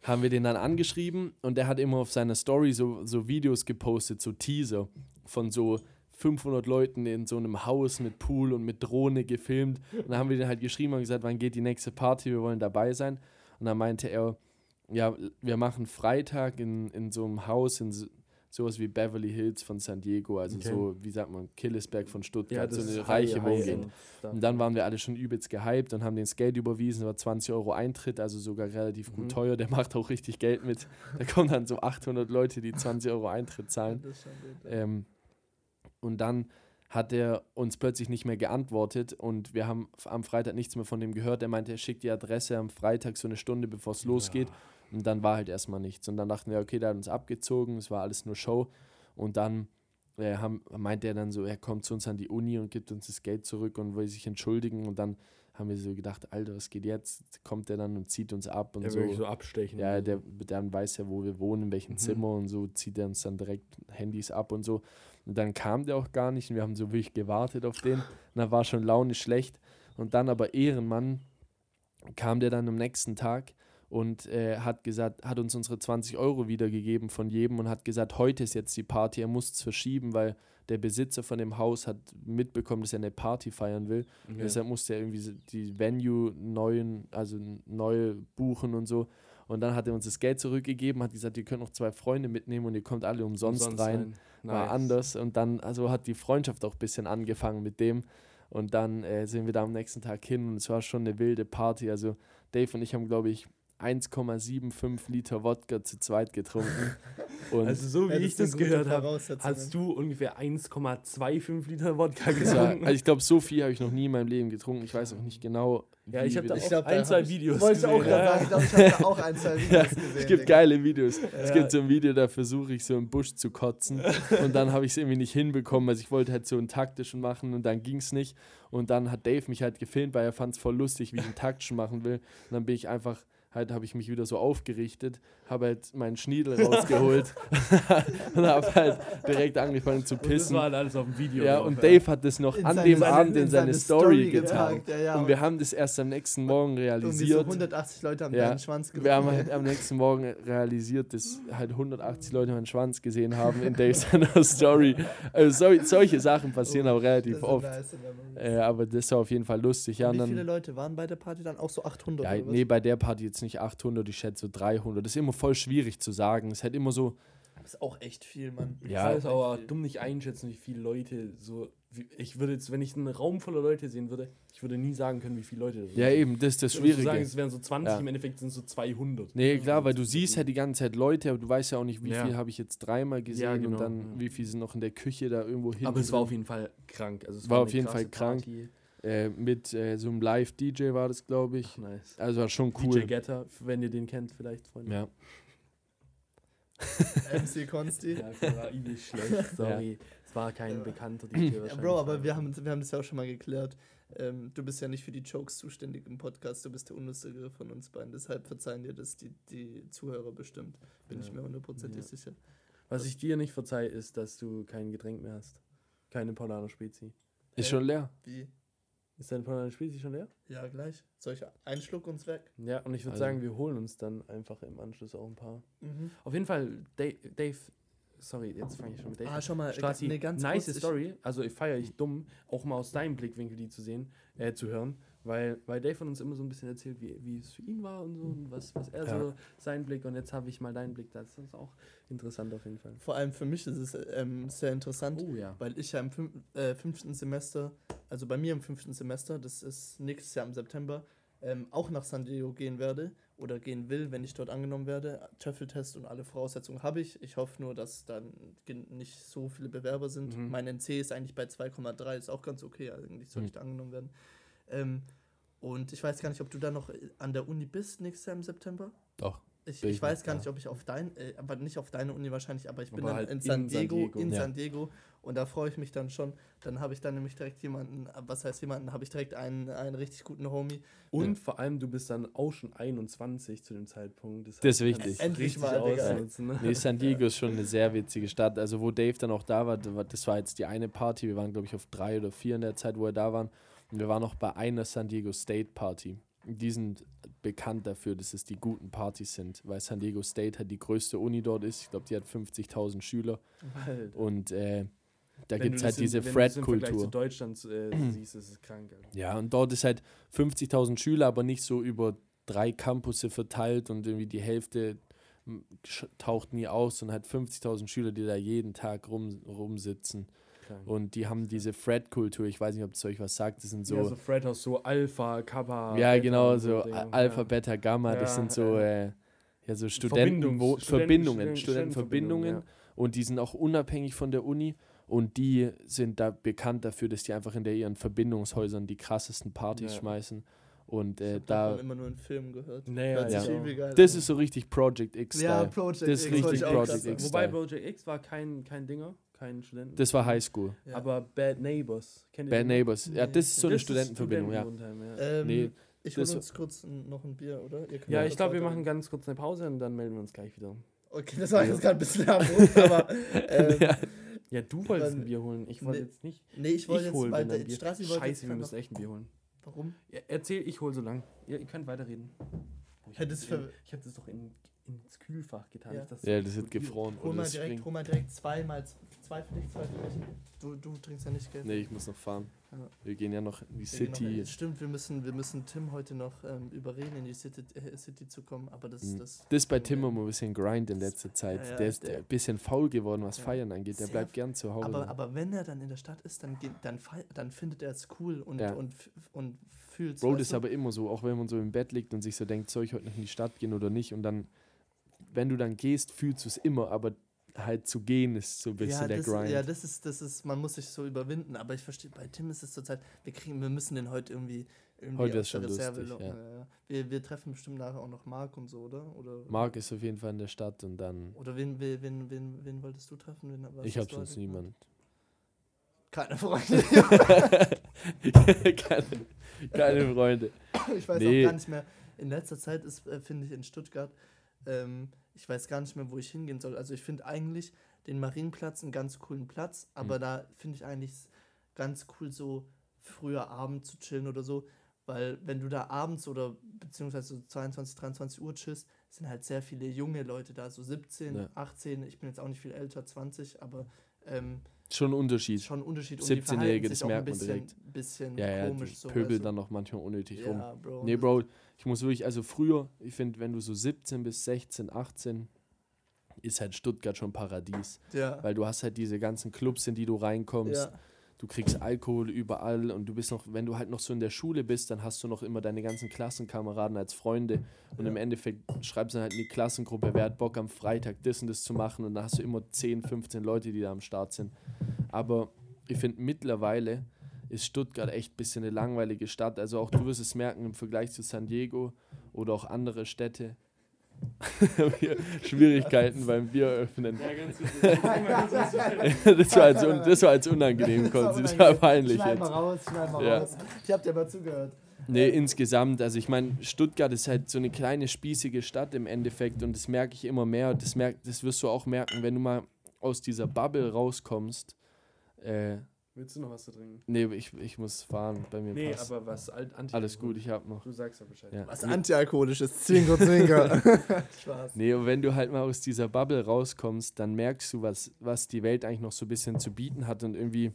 haben wir den dann angeschrieben und der hat immer auf seiner Story so, so Videos gepostet, so Teaser von so 500 Leuten in so einem Haus mit Pool und mit Drohne gefilmt. Und dann haben wir den halt geschrieben und gesagt, wann geht die nächste Party, wir wollen dabei sein. Und dann meinte er, ja, wir machen Freitag in, in so einem Haus in so, sowas wie Beverly Hills von San Diego, also Okay. so, wie sagt man, Killesberg von Ja, Stuttgart, das so eine reiche Wohngegend. Und dann waren wir alle schon übelst gehypt und haben den Skate überwiesen, war 20 Euro Eintritt, also sogar relativ gut Mhm. teuer. Der macht auch richtig Geld mit. Da kommen dann so 800 Leute, die 20 Euro Eintritt zahlen. Das ist schon gut, ja. Ähm, und dann hat er uns plötzlich nicht mehr geantwortet und wir haben am Freitag nichts mehr von dem gehört. Er meinte, er schickt die Adresse am Freitag so eine Stunde, bevor es losgeht. Und dann war halt erstmal nichts. Und dann dachten wir, okay, der hat uns abgezogen, es war alles nur Show. Und dann äh, haben, meinte er dann so, er kommt zu uns an die Uni und gibt uns das Geld zurück und will sich entschuldigen. Und dann haben wir so gedacht, Alter, was geht jetzt? Kommt er dann und zieht uns ab und Der so. wirklich so abstechen. Ja, der, dann weiß er, wo wir wohnen, in welchem Mhm. Zimmer und so, zieht er uns dann direkt Handys ab und so. Und dann kam der auch gar nicht und wir haben so wirklich gewartet auf den. Und dann war schon Laune schlecht. Und dann aber Ehrenmann kam der dann am nächsten Tag und äh, hat gesagt, hat uns unsere 20 Euro wiedergegeben von jedem und hat gesagt, heute ist jetzt die Party, er muss es verschieben, weil der Besitzer von dem Haus hat mitbekommen, dass er eine Party feiern will. Okay. Deshalb musste er irgendwie die Venue neuen, also neu buchen und so. Und dann hat er uns das Geld zurückgegeben, hat gesagt, ihr könnt noch zwei Freunde mitnehmen und ihr kommt alle umsonst, rein. War Nice. anders. Und dann, also hat die Freundschaft auch ein bisschen angefangen mit dem. Und dann äh, sind wir da am nächsten Tag hin und es war schon eine wilde Party. Also Dave und ich haben, glaube ich, 1,75 Liter Wodka zu zweit getrunken. Und Also so wie Ja, ich das gehört habe, hast du ungefähr 1,25 Liter Wodka war, getrunken. also ich glaube, so viel habe ich noch nie in meinem Leben getrunken. Ich weiß auch nicht genau. Ja, ich habe da auch glaub, ein, zwei Videos Wollte ich auch gesehen. gerade sagen. Ich glaube, ich habe da auch ein, zwei Videos gesehen. Es gibt Digga. geile Videos. Es Ja. gibt so ein Video, da versuche ich so im Busch zu kotzen und dann habe ich es irgendwie nicht hinbekommen. Also ich wollte halt so einen taktischen machen und dann ging es nicht. Und dann hat Dave mich halt gefilmt, weil er fand es voll lustig, wie ich einen taktischen machen will. Und dann bin ich einfach, halt habe ich mich wieder so aufgerichtet, habe halt meinen Schniedel rausgeholt und habe halt direkt angefangen zu Und das pissen. war halt alles auf dem Video. Ja, drauf, und Dave hat das noch In an seine- dem Abend in in seine, seine Story getan. ja, ja. Und wir haben das erst am nächsten Morgen Irgendwie so realisiert. 180 Leute haben Ja, deinen Schwanz gefunden. Wir haben halt am nächsten Morgen realisiert, dass halt 180 Leute meinen Schwanz gesehen haben in Dave seiner Story. Also so, solche Sachen passieren auch Das relativ oft. nice. Äh, aber das war auf jeden Fall lustig. Ja, Und und Wie viele Leute waren bei der Party dann? Auch so 800 ja, oder was? nee, bei der Party jetzt nicht 800, ich schätze so 300. Das ist immer voll schwierig zu sagen. Es ist halt immer so, Das ist auch echt viel, Mann. Ich Ja. kann es aber dumm nicht einschätzen, wie viele Leute so. Ich würde jetzt, wenn ich einen Raum voller Leute sehen würde, ich würde nie sagen können, wie viele Leute das ja eben, das ist das Ich würde so sagen, Schwierige. es wären so 20, Ja. im Endeffekt sind es so 200. Nee, klar, weil du siehst halt die ganze Zeit Leute, aber du weißt ja auch nicht, wie Ja. viel habe ich jetzt dreimal gesehen genau, und dann ja. wie viel sind noch in der Küche da irgendwo hin. Aber es war auf jeden Fall krank. Also es War eine auf jeden Fall krank. Party. Äh, mit äh, so einem Live-DJ war das, glaube ich. Nice. Also war schon DJ cool. Getter, wenn ihr den kennt, vielleicht, Freunde. Ja. MC Consti. Ja, das war übel schlecht, sorry. Es war kein Ja. bekannter DJ Ja. Bro, aber wir haben, wir haben das ja auch schon mal geklärt. Ähm, du bist ja nicht für die Jokes zuständig im Podcast, du bist der Unlustige von uns beiden. Deshalb verzeihen dir das die, die Zuhörer bestimmt. Bin Ja. ich mir hundertprozentig Ja. sicher. Was ich dir nicht verzeihe, ist, dass du kein Getränk mehr hast. Keine Paulaner Spezi. Ist Äh, schon leer. Wie? Ist deine Paulaner Spezi schon leer? Ja, gleich. Soll ich einen Schluck uns weg? Ja, und ich würde Also- sagen, wir holen uns dann einfach im Anschluss auch ein paar. Mhm. Auf jeden Fall, Dave, Dave sorry, jetzt fange ich schon mit Dave Ah, an. schau mal, Strassi, nee, ganz nice Story. Also ich feiere ich dumm, auch mal aus deinem Blickwinkel die zu sehen, äh, zu hören. Weil, weil Dave von uns immer so ein bisschen erzählt, wie, wie es für ihn war und so und was, was er Ja. so, sein Blick und jetzt habe ich mal deinen Blick. Das ist auch interessant auf jeden Fall. Vor allem für mich ist es ähm, sehr interessant, Oh ja. weil ich ja im fünf, äh, fünften Semester, also bei mir im fünften Semester, das ist nächstes Jahr im September, ähm, auch nach San Diego gehen werde oder gehen will, wenn ich dort angenommen werde. TOEFL-Test und alle Voraussetzungen habe ich. Ich hoffe nur, dass dann nicht so viele Bewerber sind. Mhm. Mein NC ist eigentlich bei 2,3, ist auch ganz okay, eigentlich soll Mhm. ich da angenommen werden. Ähm, und ich weiß gar nicht, ob du da noch äh, an der Uni bist nächstes Jahr im September. Doch. Ich, Bin ich weiß gar ja. nicht, ob ich auf dein, äh, aber nicht auf deine Uni wahrscheinlich, aber ich bin Aber dann halt in in San San Diego, Diego. in Ja. San Diego und da freue ich mich dann schon. Dann habe ich dann nämlich direkt jemanden, äh, was heißt jemanden, habe ich direkt einen, einen richtig guten Homie. Und vor allem, du bist dann auch schon 21 zu dem Zeitpunkt. Das ist du kannst wichtig. Endlich mal, ausnutzen. Ne? Nee, San Diego ist schon eine sehr witzige Stadt. Also wo Dave dann auch da war, da war- das war jetzt die eine Party. Wir waren, glaube ich, auf drei oder vier in der Zeit, wo wir da waren. Wir waren noch bei einer San Diego State Party. Die sind bekannt dafür, dass es die guten Partys sind, weil San Diego State halt die größte Uni dort ist. Ich glaube, die hat 50.000 Schüler. Alter. Und äh, da gibt es halt diese Fred-Kultur. zu Deutschland äh, siehst, ist es krank. Alter. Ja, und dort ist halt 50.000 Schüler, aber nicht so über drei Campusse verteilt und irgendwie die Hälfte m, sch- taucht nie aus und halt 50.000 Schüler, die da jeden Tag rum, rumsitzen. Krank. Und die haben diese Fred-Kultur, ich weiß nicht, ob es euch was sagt, das sind so, ja, so Fred aus so Alpha, Kappa. ja Beta genau, so Alpha, Beta, Gamma, das Ja, sind so, ja. äh, ja, so Studenten, Verbindungen, Studenten- Studentenverbindungen und die sind auch unabhängig von der Uni und die sind da bekannt dafür, dass die einfach in der ihren Verbindungshäusern die krassesten Partys Ja. schmeißen und Ich äh, habe da, immer nur in Filmen gehört. Naja, ja. geil das ist so richtig Project X ja, Style. Project Das ist X richtig ich Project X. Wobei. Project X war kein, kein Dinger, kein Studenten. Das war Highschool. Ja. Aber Bad Neighbors. Kennt ihr Bad? Neighbors. Ja, das ist so eine Das ist Studentenverbindung, ja. Ähm, Nee, ich hole uns kurz noch ein Bier, oder? Ihr könnt Ja, ich glaube, wir machen ganz kurz eine Pause und dann melden wir uns gleich wieder. Okay, das war jetzt gerade ein bisschen abrupt, aber. Ähm, Ja. Ja, du wolltest Dann- ein Bier holen. Ich wollte Nee, jetzt nicht. Nee, ich wollte jetzt hol, ein Bier. Strassi Scheiße, wir noch- müssen echt ein Bier holen. Warum? Ja, erzähl, ich hol so lang. Ja, ihr könnt weiterreden. Oh, Ich hab das doch in, ins Kühlfach getan. Ja. dass Ja, es das wird explodiert. gefroren. Hol mal, das direkt, hol mal direkt zweimal, zwei für dich, zwei für mich. Du, du trinkst ja nicht, gell? Nee, ich muss noch fahren. Ja. Wir gehen ja noch in die Wir gehen noch- City. stimmt, wir müssen, wir müssen Tim heute noch ähm, überreden, in die City, äh, City zu kommen, aber das, Mhm. das Das ist bei Tim immer ein bisschen Grind in letzter Zeit. Ja, ja, der ist der- ein bisschen faul geworden, was Ja. Feiern angeht. Der Sehr bleibt gern zu Hause. aber, aber wenn er dann in der Stadt ist, dann, geht, dann, dann findet er es cool und, Ja. und, f- und fühlt Bro, das ist aber immer so, auch wenn man so im Bett liegt und sich so denkt, soll ich heute noch in die Stadt gehen oder nicht? Und dann, wenn du dann gehst, fühlst du es immer, aber halt zu gehen ist so ein bisschen ja, der das, Grind. ja, das ist, das ist, man muss sich so überwinden, aber ich verstehe, bei Tim ist es zurzeit, wir kriegen, wir müssen den heute irgendwie, irgendwie Heute ist der schon Reserve lustig, locken. ja. Wir, wir treffen bestimmt nachher auch noch Marc und so, oder? Oder, Marc ist auf jeden Fall in der Stadt und dann. oder wen, wen, wen, wen, wen wolltest du treffen? Wen, ich hast hab du sonst niemand. Keine Freunde. keine, keine Freunde. ich weiß Nee. auch gar nicht mehr. In letzter Zeit ist, äh, finde ich, in Stuttgart, ähm, ich weiß gar nicht mehr, wo ich hingehen soll. Also ich finde eigentlich den Marienplatz einen ganz coolen Platz, aber Mhm. da finde ich eigentlich ganz cool, so früher Abend zu chillen oder so. Weil wenn du da abends oder beziehungsweise so 22, 23 Uhr chillst, sind halt sehr viele junge Leute da, so 17, Ja. 18, ich bin jetzt auch nicht viel älter, 20, aber ähm, Schon ein Unterschied. schon ein Unterschied. Und die 17-Jährige, verhalten das merkt man direkt. bisschen Ja, ja, komisch. die so, pöbeln weißt du? dann noch manchmal unnötig rum. Ja, Bro. Nee, Bro, ich muss wirklich, also früher, ich finde, wenn du so 17 bis 16, 18, ist halt Stuttgart schon Paradies. Ja. Weil du hast halt diese ganzen Clubs, in die du reinkommst. ja. Du kriegst Alkohol überall und du bist noch, wenn du halt noch so in der Schule bist, dann hast du noch immer deine ganzen Klassenkameraden als Freunde. Und Ja. im Endeffekt schreibst du halt in die Klassengruppe, wer hat Bock am Freitag das und das zu machen. Und dann hast du immer 10, 15 Leute, die da am Start sind. Aber ich finde mittlerweile ist Stuttgart echt ein bisschen eine langweilige Stadt. Also auch du wirst es merken im Vergleich zu San Diego oder auch andere Städte. Schwierigkeiten beim Bier öffnen. Ja, ganz das, war jetzt un, das war jetzt unangenehm, Konzi. Das war peinlich Schneid mal raus, schneid mal Ja. raus. Ich hab dir mal zugehört. Nee, insgesamt, also ich meine, Stuttgart ist halt so eine kleine, spießige Stadt im Endeffekt und das merke ich immer mehr. Das, merk, das wirst du auch merken, wenn du mal aus dieser Bubble rauskommst. Äh, Willst du noch was zu trinken? nee, ich, ich muss fahren, bei mir Nee, passt. aber was alt anti Alles gut, ich hab noch. Du sagst ja Bescheid. Ja. Was antialkoholisches, Zwinker, Zwinker. Spaß. Nee, und wenn du halt mal aus dieser Bubble rauskommst, dann merkst du, was, was die Welt eigentlich noch so ein bisschen zu bieten hat und irgendwie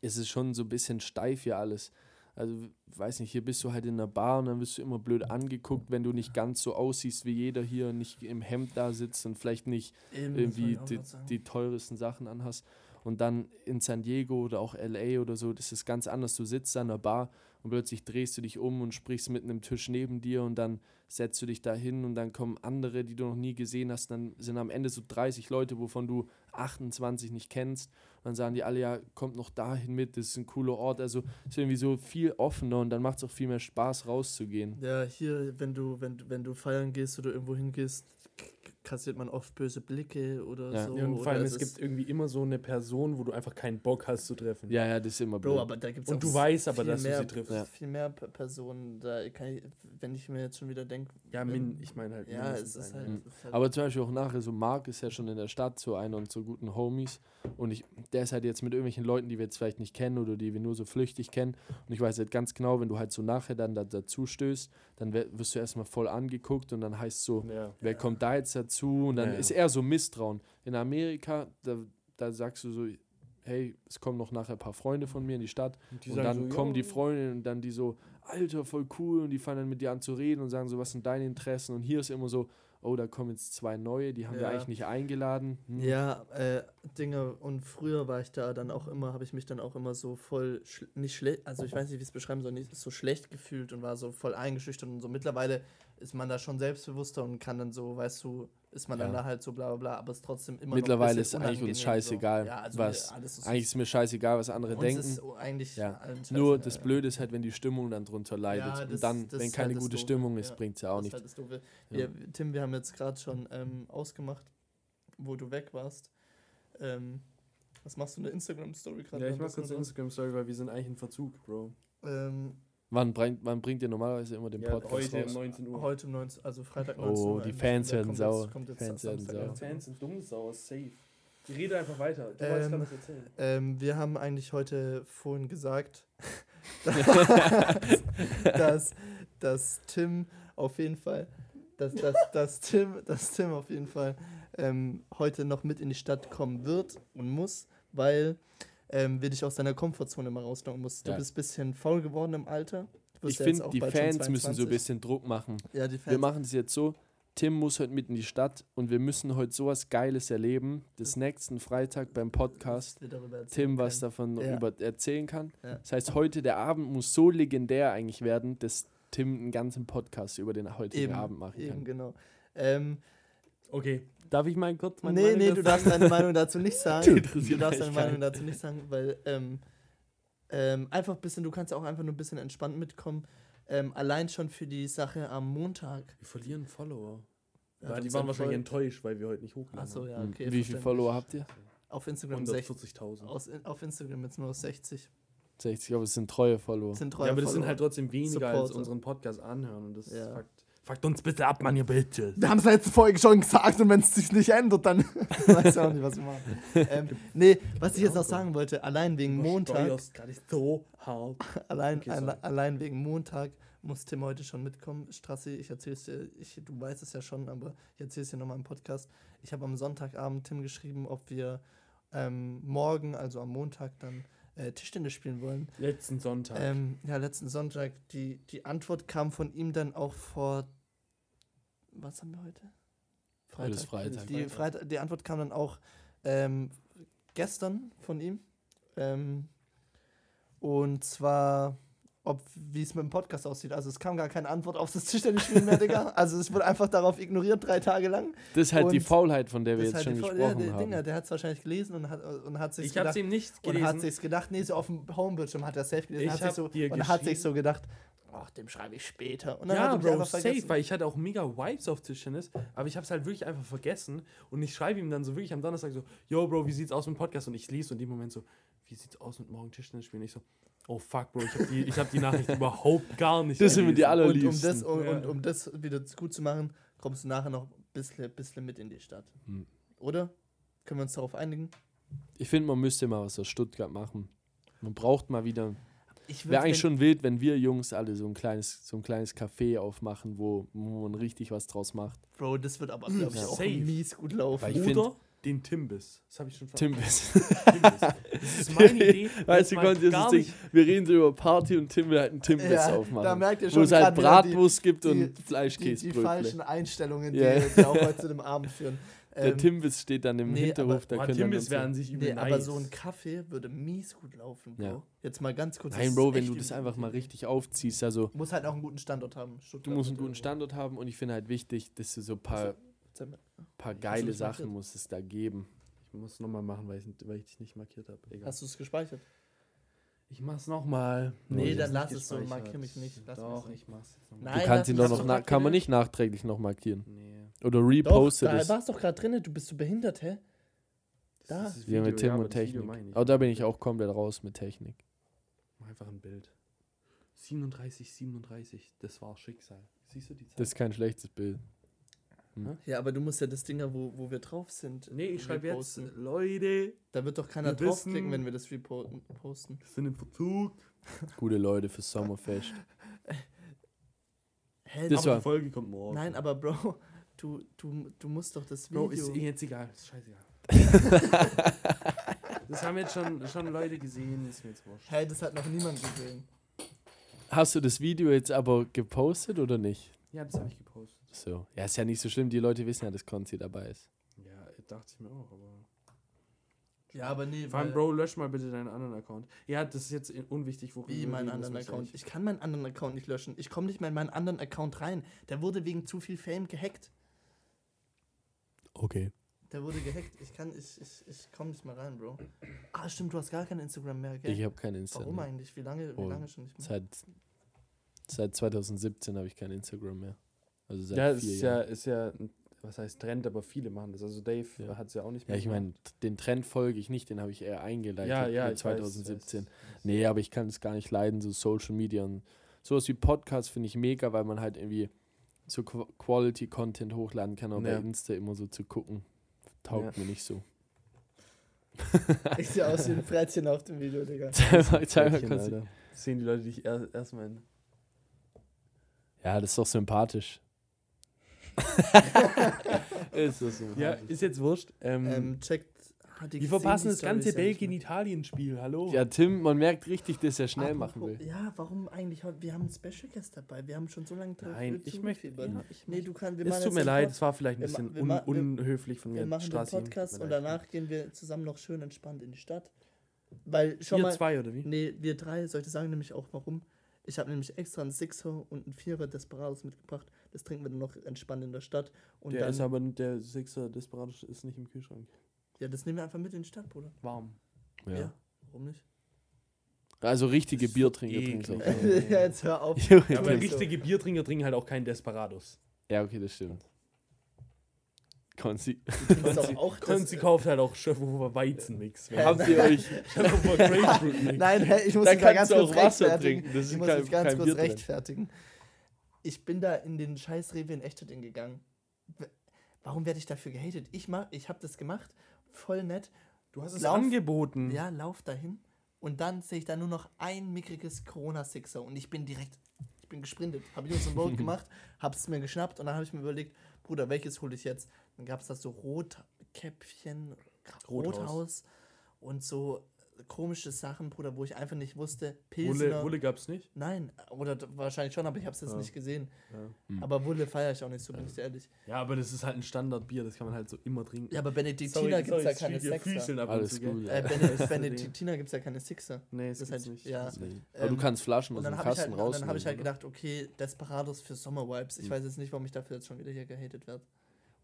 ist es schon so ein bisschen steif hier alles. Also, weiß nicht, hier bist du halt in einer Bar und dann wirst du immer blöd angeguckt, wenn du nicht ganz so aussiehst wie jeder hier, nicht im Hemd da sitzt und vielleicht nicht Eben, irgendwie die, die teuresten Sachen anhast. Und dann in San Diego oder auch LA oder so, das ist ganz anders. Du sitzt an einer Bar und plötzlich drehst du dich um und sprichst mit einem Tisch neben dir und dann setzt du dich da hin und dann kommen andere, die du noch nie gesehen hast. Dann sind am Ende so 30 Leute, wovon du 28 nicht kennst. Und dann sagen die alle, ja, kommt noch dahin mit, das ist ein cooler Ort. Also es ist irgendwie so viel offener und dann macht es auch viel mehr Spaß, rauszugehen. Ja, hier, wenn du, wenn, wenn du feiern gehst oder irgendwo hingehst, kassiert man oft böse Blicke oder Ja. so. Ja, und vor allem, es gibt irgendwie immer so eine Person, wo du einfach keinen Bock hast zu treffen. Ja, ja, das ist immer blöd. Bro, aber da gibt es Und du weißt aber, viel dass du mehr, sie triffst. Ja. viel mehr Personen. Da kann ich, wenn ich mir jetzt schon wieder denke. Ja, min, ich meine halt. Ja, es ist halt. Mhm. ist halt Aber zum Beispiel auch nachher, so Marc ist ja schon in der Stadt, so einer unserer guten Homies. Und ich, der ist halt jetzt mit irgendwelchen Leuten, die wir jetzt vielleicht nicht kennen oder die wir nur so flüchtig kennen. Und ich weiß halt ganz genau, wenn du halt so nachher dann da, dazu stößt, dann wirst du erstmal voll angeguckt und dann heißt so, Ja. wer kommt da jetzt dazu? Und dann Ja, ja. ist eher so Misstrauen. In Amerika, da, da sagst du so, hey, es kommen noch nachher ein paar Freunde von mir in die Stadt. die und dann so, kommen die. Freunde und dann die so, Alter, voll cool. Und die fangen dann mit dir an zu reden und sagen so, was sind deine Interessen? Und hier ist immer so, oh, da kommen jetzt zwei neue, die haben wir Ja. eigentlich nicht eingeladen. Hm. Ja, äh, Dinge. Und früher war ich da dann auch immer, habe ich mich dann auch immer so voll, schl- nicht schlecht, also ich weiß nicht, wie ich es beschreiben soll, nicht so schlecht gefühlt und war so voll eingeschüchtert und so. Mittlerweile ist man da schon selbstbewusster und kann dann so, weißt du, ist man dann Ja. da halt so bla bla bla, aber es ist trotzdem immer Mittlerweile ist eigentlich uns scheißegal, so. Ja, also was- ist, Eigentlich ist mir scheißegal, was andere uns denken. Ist eigentlich Ja. Nur das. Blöde ist halt, wenn die Stimmung dann drunter leidet. Ja, das- und dann, wenn keine halt gute. Stimmung ist, Ja, bringt es ja auch Das ist nicht. halt. Wir, Tim, wir haben jetzt gerade schon ähm, ausgemacht, wo du weg warst. Ähm, was machst du in der Instagram-Story gerade? Ja, ich mach kurz eine? Instagram-Story, weil wir sind eigentlich in Verzug, Bro. Ähm, Wann bringt, wann bringt ihr normalerweise immer den Ja, Podcast heute um raus? 19 Uhr. heute um 19 also Freitag Oh, 19 Uhr. die eigentlich. Fans werden sauer. Jetzt Fans werden sauer. raus. Fans sind dumm, sauer, safe. Die rede einfach weiter. Du Ähm, was erzählen. Ähm, wir haben eigentlich heute vorhin gesagt, dass, dass Tim auf jeden Fall, dass, dass, dass Tim, dass Tim auf jeden Fall ähm, heute noch mit in die Stadt kommen wird und muss, weil ähm, wir dich aus deiner Komfortzone mal rauslocken musst. Du Ja. bist ein bisschen faul geworden im Alter. Ich ja finde, die Fans müssen so 22. ein bisschen Druck machen. Ja, die Fans. Wir machen es jetzt so. Tim muss heute mit in die Stadt und wir müssen heute sowas Geiles erleben. Das nächsten Freitag beim Podcast. Tim was davon Ja. über erzählen kann. Ja. Das heißt, heute der Abend muss so legendär eigentlich werden, dass Tim einen ganzen Podcast über den heutigen Eben, Abend machen Eben, kann. genau. Ähm, Okay, darf ich mal kurz meine nee, Meinung nee, dazu du darfst deine Meinung dazu nicht sagen. du interessiert darfst deine Meinung dazu nicht sagen, weil ähm, ähm, einfach ein bisschen, du kannst auch einfach nur ein bisschen entspannt mitkommen. Ähm, allein schon für die Sache am Montag. Wir verlieren Follower. Ja, Ja, die ist waren ein wahrscheinlich voll- enttäuscht, weil wir heute nicht hochladen. Achso, ja, Hm. okay. Wie viele. Follower habt ihr? Auf Instagram 60. 140.000. Aus, auf Instagram jetzt nur 60. 60, aber es sind treue Follower. Sind treue Ja, aber das sind halt trotzdem weniger, als Supporter. unseren Podcast anhören. Und das Ja. fuckt, fuckt uns bitte ab, Mann, ihr Bitches. Wir haben es letzte Folge schon gesagt und wenn es sich nicht ändert, dann weiß ich auch nicht, was wir machen. ähm, nee, was ich jetzt noch sagen wollte, allein wegen Montag, so hart. allein, Okay, alle, allein wegen Montag muss Tim heute schon mitkommen. Strassi, ich erzähl's dir, ich, du weißt es ja schon, aber ich erzähl's dir nochmal im Podcast. Ich habe am Sonntagabend Tim geschrieben, ob wir ähm, morgen, also am Montag, dann äh, Tischtennis spielen wollen. Letzten Sonntag. Ähm, ja, letzten Sonntag. Die, die Antwort kam von ihm dann auch vor. Was haben wir heute? Heute ist Freitag. Die, Freitag, die Antwort kam dann auch ähm, gestern von ihm. Ähm, und zwar, ob wie es mit dem Podcast aussieht. Also es kam gar keine Antwort auf das Tischtennisspiel mehr, Digga. Also es wurde einfach darauf ignoriert, drei Tage lang. Das ist halt die Und Faulheit, von der wir jetzt halt schon die gesprochen ja, der haben. Dinger, der hat es wahrscheinlich gelesen und hat, und hat sich ich hab's ihm nicht und gelesen. hat sich's gedacht, nee, so auf dem Homebildschirm hat er safe gelesen. Ich hat sich hab so, dir und hat sich so gedacht, ach, dem schreibe ich später. Und dann ja, hat Bro, einfach safe, vergessen. weil ich hatte auch mega Vibes auf Tischtennis, aber ich hab's halt wirklich einfach vergessen und ich schreibe ihm dann so wirklich am Donnerstag so, yo, Bro, wie sieht's aus mit dem Podcast? Und ich lese so in dem Moment so, wie sieht's aus mit morgen Tischtennis spielen? Ich so, oh fuck, Bro, ich hab die, ich hab die Nachricht überhaupt gar nicht Das sind mir die gelesen. aller- und, um allerliebsten. das, und, Ja. und um das wieder gut zu machen, kommst du nachher noch ein bisschen, bisschen mit in die Stadt. Hm. Oder? Können wir uns darauf einigen? Ich finde, man müsste mal was aus Stuttgart machen. Man braucht mal wieder. Ich Wäre eigentlich schon wild, wenn wir Jungs alle so ein kleines, so ein kleines Café aufmachen, wo, wo man richtig was draus macht. Bro, das wird aber, glaube ich, Ja. auch Safe. mies gut laufen. Weil ich Oder find- den Timbis. Das habe ich schon verstanden. ist. Timbis. Das ist meine Idee. Weißt du, Konzi, das Ding. Wir reden so über Party und Tim will halt einen Timbiss Ja, aufmachen. da merkt ihr wo schon es halt die- Bratwurst gibt die- und die, die Fleischkäsebrötle. falschen Einstellungen, die, Ja. die auch heute zu dem Abend führen. Der Ähm, Timbiss steht dann im nee, Hinterhof, aber- da können Timbis dann wäre so an sich übel Nee, nice. aber so ein Kaffee würde mies gut laufen, Bro. Ja. Jetzt mal ganz kurz. Nein, Bro, wenn du die das einfach mal richtig aufziehst, also Muss halt auch einen guten Standort haben. du Stuttgart musst einen guten Standort haben und ich finde halt wichtig, dass du so ein paar, irgendwo- paar geile Sachen markiert? muss es da geben. Ich muss nochmal machen, weil ich, weil ich dich nicht markiert habe. Hast du es gespeichert? Ich mach's nochmal. Nee, dann lass es so, gespeichert. markier mich nicht, lass Doch, ich mach's jetzt nochmal. Nein, Du kannst ihn doch noch, na kann man wieder- nicht nachträglich noch markieren. Nee. Oder Doch, repostet da es. warst doch gerade drin, du bist so behindert, hä? Das Da. ist das Wir mit Video, Tim ja, aber und Technik. Aber da bin ich auch komplett raus mit Technik. Mach einfach ein Bild. 37, 37, das war Schicksal. Siehst du die Zeit? Das ist kein schlechtes Bild. Ja, aber du musst ja das Ding, wo, wo wir drauf sind. nee, ich schreibe jetzt. Leute, Da wird doch keiner Wir draufklicken, wissen- wenn wir das reposten. posten. wir sind in Verzug. Gute Leute fürs Sommerfest. Hä? Das war- die Folge kommt morgen. Nein, aber Bro, du, du, du musst doch das Video. Bro, ist eh jetzt egal. Ist scheißegal. das haben jetzt schon, schon Leute gesehen, ist mir jetzt wurscht. Hey, das hat noch niemand gesehen. Hast du das Video jetzt aber gepostet oder nicht? Ja, das habe ich gepostet. So. Ja, ist ja nicht so schlimm. Die Leute wissen ja, dass Konzi dabei ist. Ja, dachte ich mir auch, aber. Ja, aber nee, Vor allem, Bro, lösch mal bitte deinen anderen Account. Ja, das ist jetzt unwichtig, worüber Wie meinen anderen Account? ich- Ich kann meinen anderen Account nicht löschen. Ich komme nicht mehr in meinen anderen Account rein. Der wurde wegen zu viel Fame gehackt. Okay. Der wurde gehackt. Ich kann, ich, ich, ich komme nicht mehr rein, Bro. Ah, stimmt, du hast gar kein Instagram mehr, gell? Ich habe kein Instagram. Warum eigentlich? Wie lange, wie Oh, lange schon nicht mehr? Seit, seit 2017 habe ich kein Instagram mehr. Also seit Ja, vier ist ja, Jahren. ist ja, ein- was heißt Trend, aber viele machen das. Also Dave Ja. hat es ja auch nicht Ja, mehr. ich meine, den Trend folge ich nicht, den habe ich eher eingeleitet ja, ja, mit ich weiß, 2017. ich weiß. Nee, aber ich kann es gar nicht leiden, so Social Media und sowas wie Podcast finde ich mega, weil man halt irgendwie so Qu- Quality-Content hochladen kann, aber Ja. bei Insta immer so zu gucken, taugt mir nicht so. Ich sehe aus wie ein Frettchen auf dem Video, Digga. Sehen die Leute dich erst erstmal in. Ja, das ist doch sympathisch. ist das sympathisch. Ja, ist jetzt wurscht. Ähm, Ähm, checkt. die wir gesehen, verpassen die das ganze Belgien-Italien-Spiel. Hallo? Ja, Tim, man merkt richtig, dass er schnell Apropos- machen will. Ja, warum eigentlich? Wir haben einen Special Guest dabei. Wir haben schon so lange drauf Nein, ich möchte. Ja, ich Nee, du kannst. Wir es tut mir leid, es war vielleicht ein wir bisschen wir un wir- unhöflich von mir. Wir machen Strassi, den Podcast und danach gehen wir zusammen noch schön entspannt in die Stadt. Weil schon Ihr mal. zwei oder wie? Nee, wir drei, soll ich sagen nämlich auch warum? Ich habe nämlich extra einen Sixer und einen Vierer Desperados mitgebracht. Das trinken wir dann noch entspannt in der Stadt. Und der dann, ist aber der Sixer Desperados ist nicht im Kühlschrank. ja, das nehmen wir einfach mit in die Stadt, Bruder. Warm. Ja. Warum nicht? Also richtige Biertrinker trinken Ja. ja, jetzt hör auf. Ja, Ja, aber so. richtige Biertrinker trinken halt auch keinen Desperados. Ja, okay, das stimmt. Konzi. Doch auch Konzi kauft halt auch Schöpfer Weizenmix. Hä? Habt ihr euch. Grapefruit Mix. Nein, hä, ich muss Da mich da ganz kurz rechtfertigen. trinken, das ist ich muss kein- mich ganz kurz Bier drin. rechtfertigen. Ich bin da in den scheiß Rewe in Echterding gegangen. Warum werde ich dafür gehatet? Ich mach, ich habe das gemacht, voll nett. Du hast es Lauf- angeboten. Ja, lauf dahin und dann sehe ich da nur noch ein mickriges Corona-Sixer und ich bin direkt, bin gesprintet. Habe ich uns ein Boot gemacht, habe es mir geschnappt und dann habe ich mir überlegt, Bruder, welches hole ich jetzt? Dann gab es da so Rotkäppchen, Rothaus. Rothaus und so komische Sachen, Bruder, wo ich einfach nicht wusste, Wulle, Pilsner. Wulle gab's nicht. Nein, oder wahrscheinlich schon, aber ich habe es jetzt Ja. nicht gesehen. Ja. Aber Wulle feiere ich auch nicht so, bin ich ehrlich. ja, aber das ist halt ein Standardbier, das kann man halt so immer trinken. Ja, aber Benediktina gibt es ja keine ab und Alles gut. Äh, Ja. Bene- Benediktina gibt es ja keine Sixer. Nee, das, Das gibt's halt- nicht. ja. Nicht. Aber du Ähm, kannst Flaschen Und aus dann dem habe ich, halt, Kasten und dann hab ich halt rausnehmen. gedacht, okay, Desperados für Summer Vibes. Ich Hm. weiß jetzt nicht, warum ich dafür jetzt schon wieder hier gehatet werde.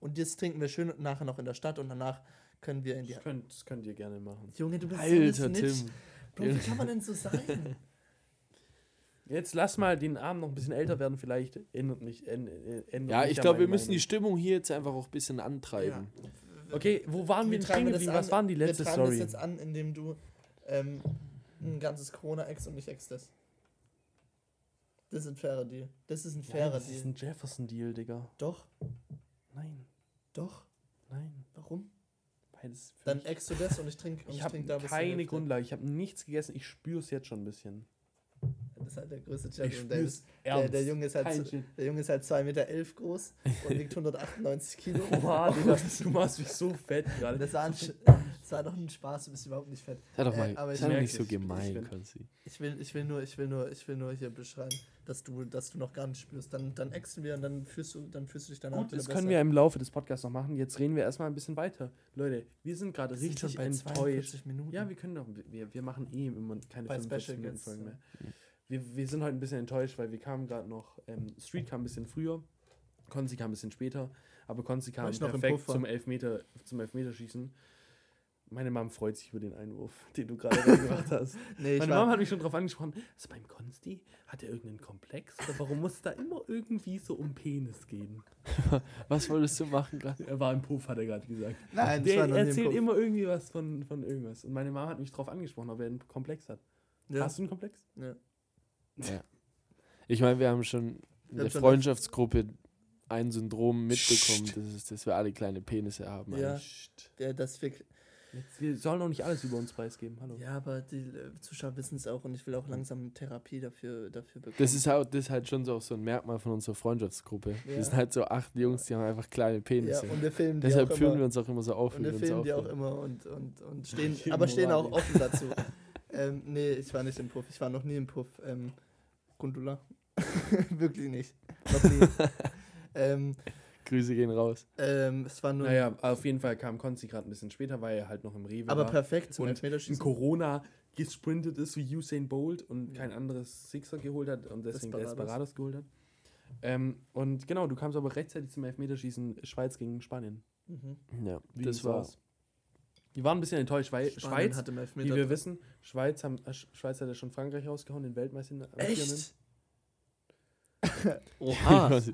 Und das trinken wir schön nachher noch in der Stadt und danach können wir in die. Das könnt, das könnt ihr gerne machen. Junge, du bist Alter, so. Tim. Bro, wie kann man denn so sein? Jetzt lass mal den Abend noch ein bisschen älter werden, vielleicht ändert mich. änd- ändert Ja, mich ich glaube, wir meine müssen die. Stimmung hier jetzt einfach auch ein bisschen antreiben. Okay, wo waren wir wir das geblieben? Was waren die letzte wir Story? das jetzt an, indem du ähm, ein ganzes Corona-Ex und ich ex das. Das ist ein fairer Deal. Das ist ein Nein, fairer das ist Deal. ein Jefferson-Deal, Digga. Doch, Nein, doch. nein. Warum? Für Dann ex du das und ich trinke ich habe trink da keine. Grundlage. Ich habe nichts gegessen. Ich spüre es jetzt schon ein bisschen. Das ist halt der größte Ich Champion Der, ernst. der, Junge ist halt, Shit. der Junge ist halt 2,11 Meter elf groß und wiegt 198 Kilo. Boah, Digga, du machst mich so fett gerade. Das das war doch ein Spaß, du bist überhaupt nicht fett. Sei doch Äh, mal, aber ich sei doch nicht so. Ich gemein, bin- Konzi. Ich will, ich will nur, ich will nur, ich will nur hier beschreiben, dass du, dass du noch gar nicht spürst. Dann, dann exen wir und dann fühlst du, dann fühlst du dich danach Gut, das besser. können wir im Laufe des Podcasts noch machen. Jetzt reden wir erstmal ein bisschen weiter. Leute, wir sind gerade richtig enttäuscht. 42 Minuten. Ja, wir können doch, wir, wir machen eh immer keine Bei 45 Special Minuten Folgen ja. mehr. Wir, wir sind heute ein bisschen enttäuscht, weil wir kamen gerade noch, ähm, Street kam ein bisschen früher, Konzi kam ein bisschen später, aber Konzi kam ich perfekt zum Elfmeter, zum Elfmeterschießen. Meine Mom freut sich über den Einwurf, den du gerade gemacht hast. nee, Meine war, Mom hat mich schon darauf angesprochen, ist beim Konsti, hat er irgendeinen Komplex? Oder warum muss da immer irgendwie so um Penis gehen? Was wolltest du machen gerade? Er war im Puff, hat er gerade gesagt. Nein, Der war noch nie im erzählt Puff. immer irgendwie was von, von irgendwas. Und meine Mama hat mich darauf angesprochen, ob er einen Komplex hat. Ja. Hast du einen Komplex? Ja. Ja. Ich meine, wir haben schon in der Freundschaftsgruppe ein Syndrom mitbekommen, dass, es, dass wir alle kleine Penisse haben. Ja. eigentlich. Der, das wir, Jetzt, wir sollen doch nicht alles über uns preisgeben. Hallo. ja, aber die äh, Zuschauer wissen es auch und ich will auch langsam Therapie dafür, dafür bekommen. Das ist, halt, das ist halt schon so auch so ein Merkmal von unserer Freundschaftsgruppe. Ja. Wir sind halt so acht Jungs, die haben einfach kleine ja, Penisse. und wir filmen die Deshalb auch fühlen immer. wir uns auch immer so auf, Und wir wir uns filmen die auch immer und, und, und stehen, Die aber stehen auch offen dazu. ähm, nee, ich war nicht im Puff. Ich war noch nie im Puff. Ähm, Gundula. Wirklich nicht. Noch nie. ähm, Grüße gehen raus. ähm, es war nur. Naja, auf jeden Fall kam Konzi gerade ein bisschen später, weil er halt noch im Rewe aber war. perfekt zum und in Elfmeterschießen. Corona gesprintet ist wie Usain Bolt und kein anderes Sixer geholt hat und deswegen Desperados. Desperados geholt hat. Ähm, und genau, du kamst aber rechtzeitig zum Elfmeterschießen Schweiz gegen Spanien. Mhm. Ja, Wie das war. aus? Wir waren ein bisschen enttäuscht, weil Spanien Schweiz, wie wir wissen, Schweiz, haben, äh, Sch- Schweiz hat ja schon Frankreich rausgehauen, den Weltmeister. Echt? Oha.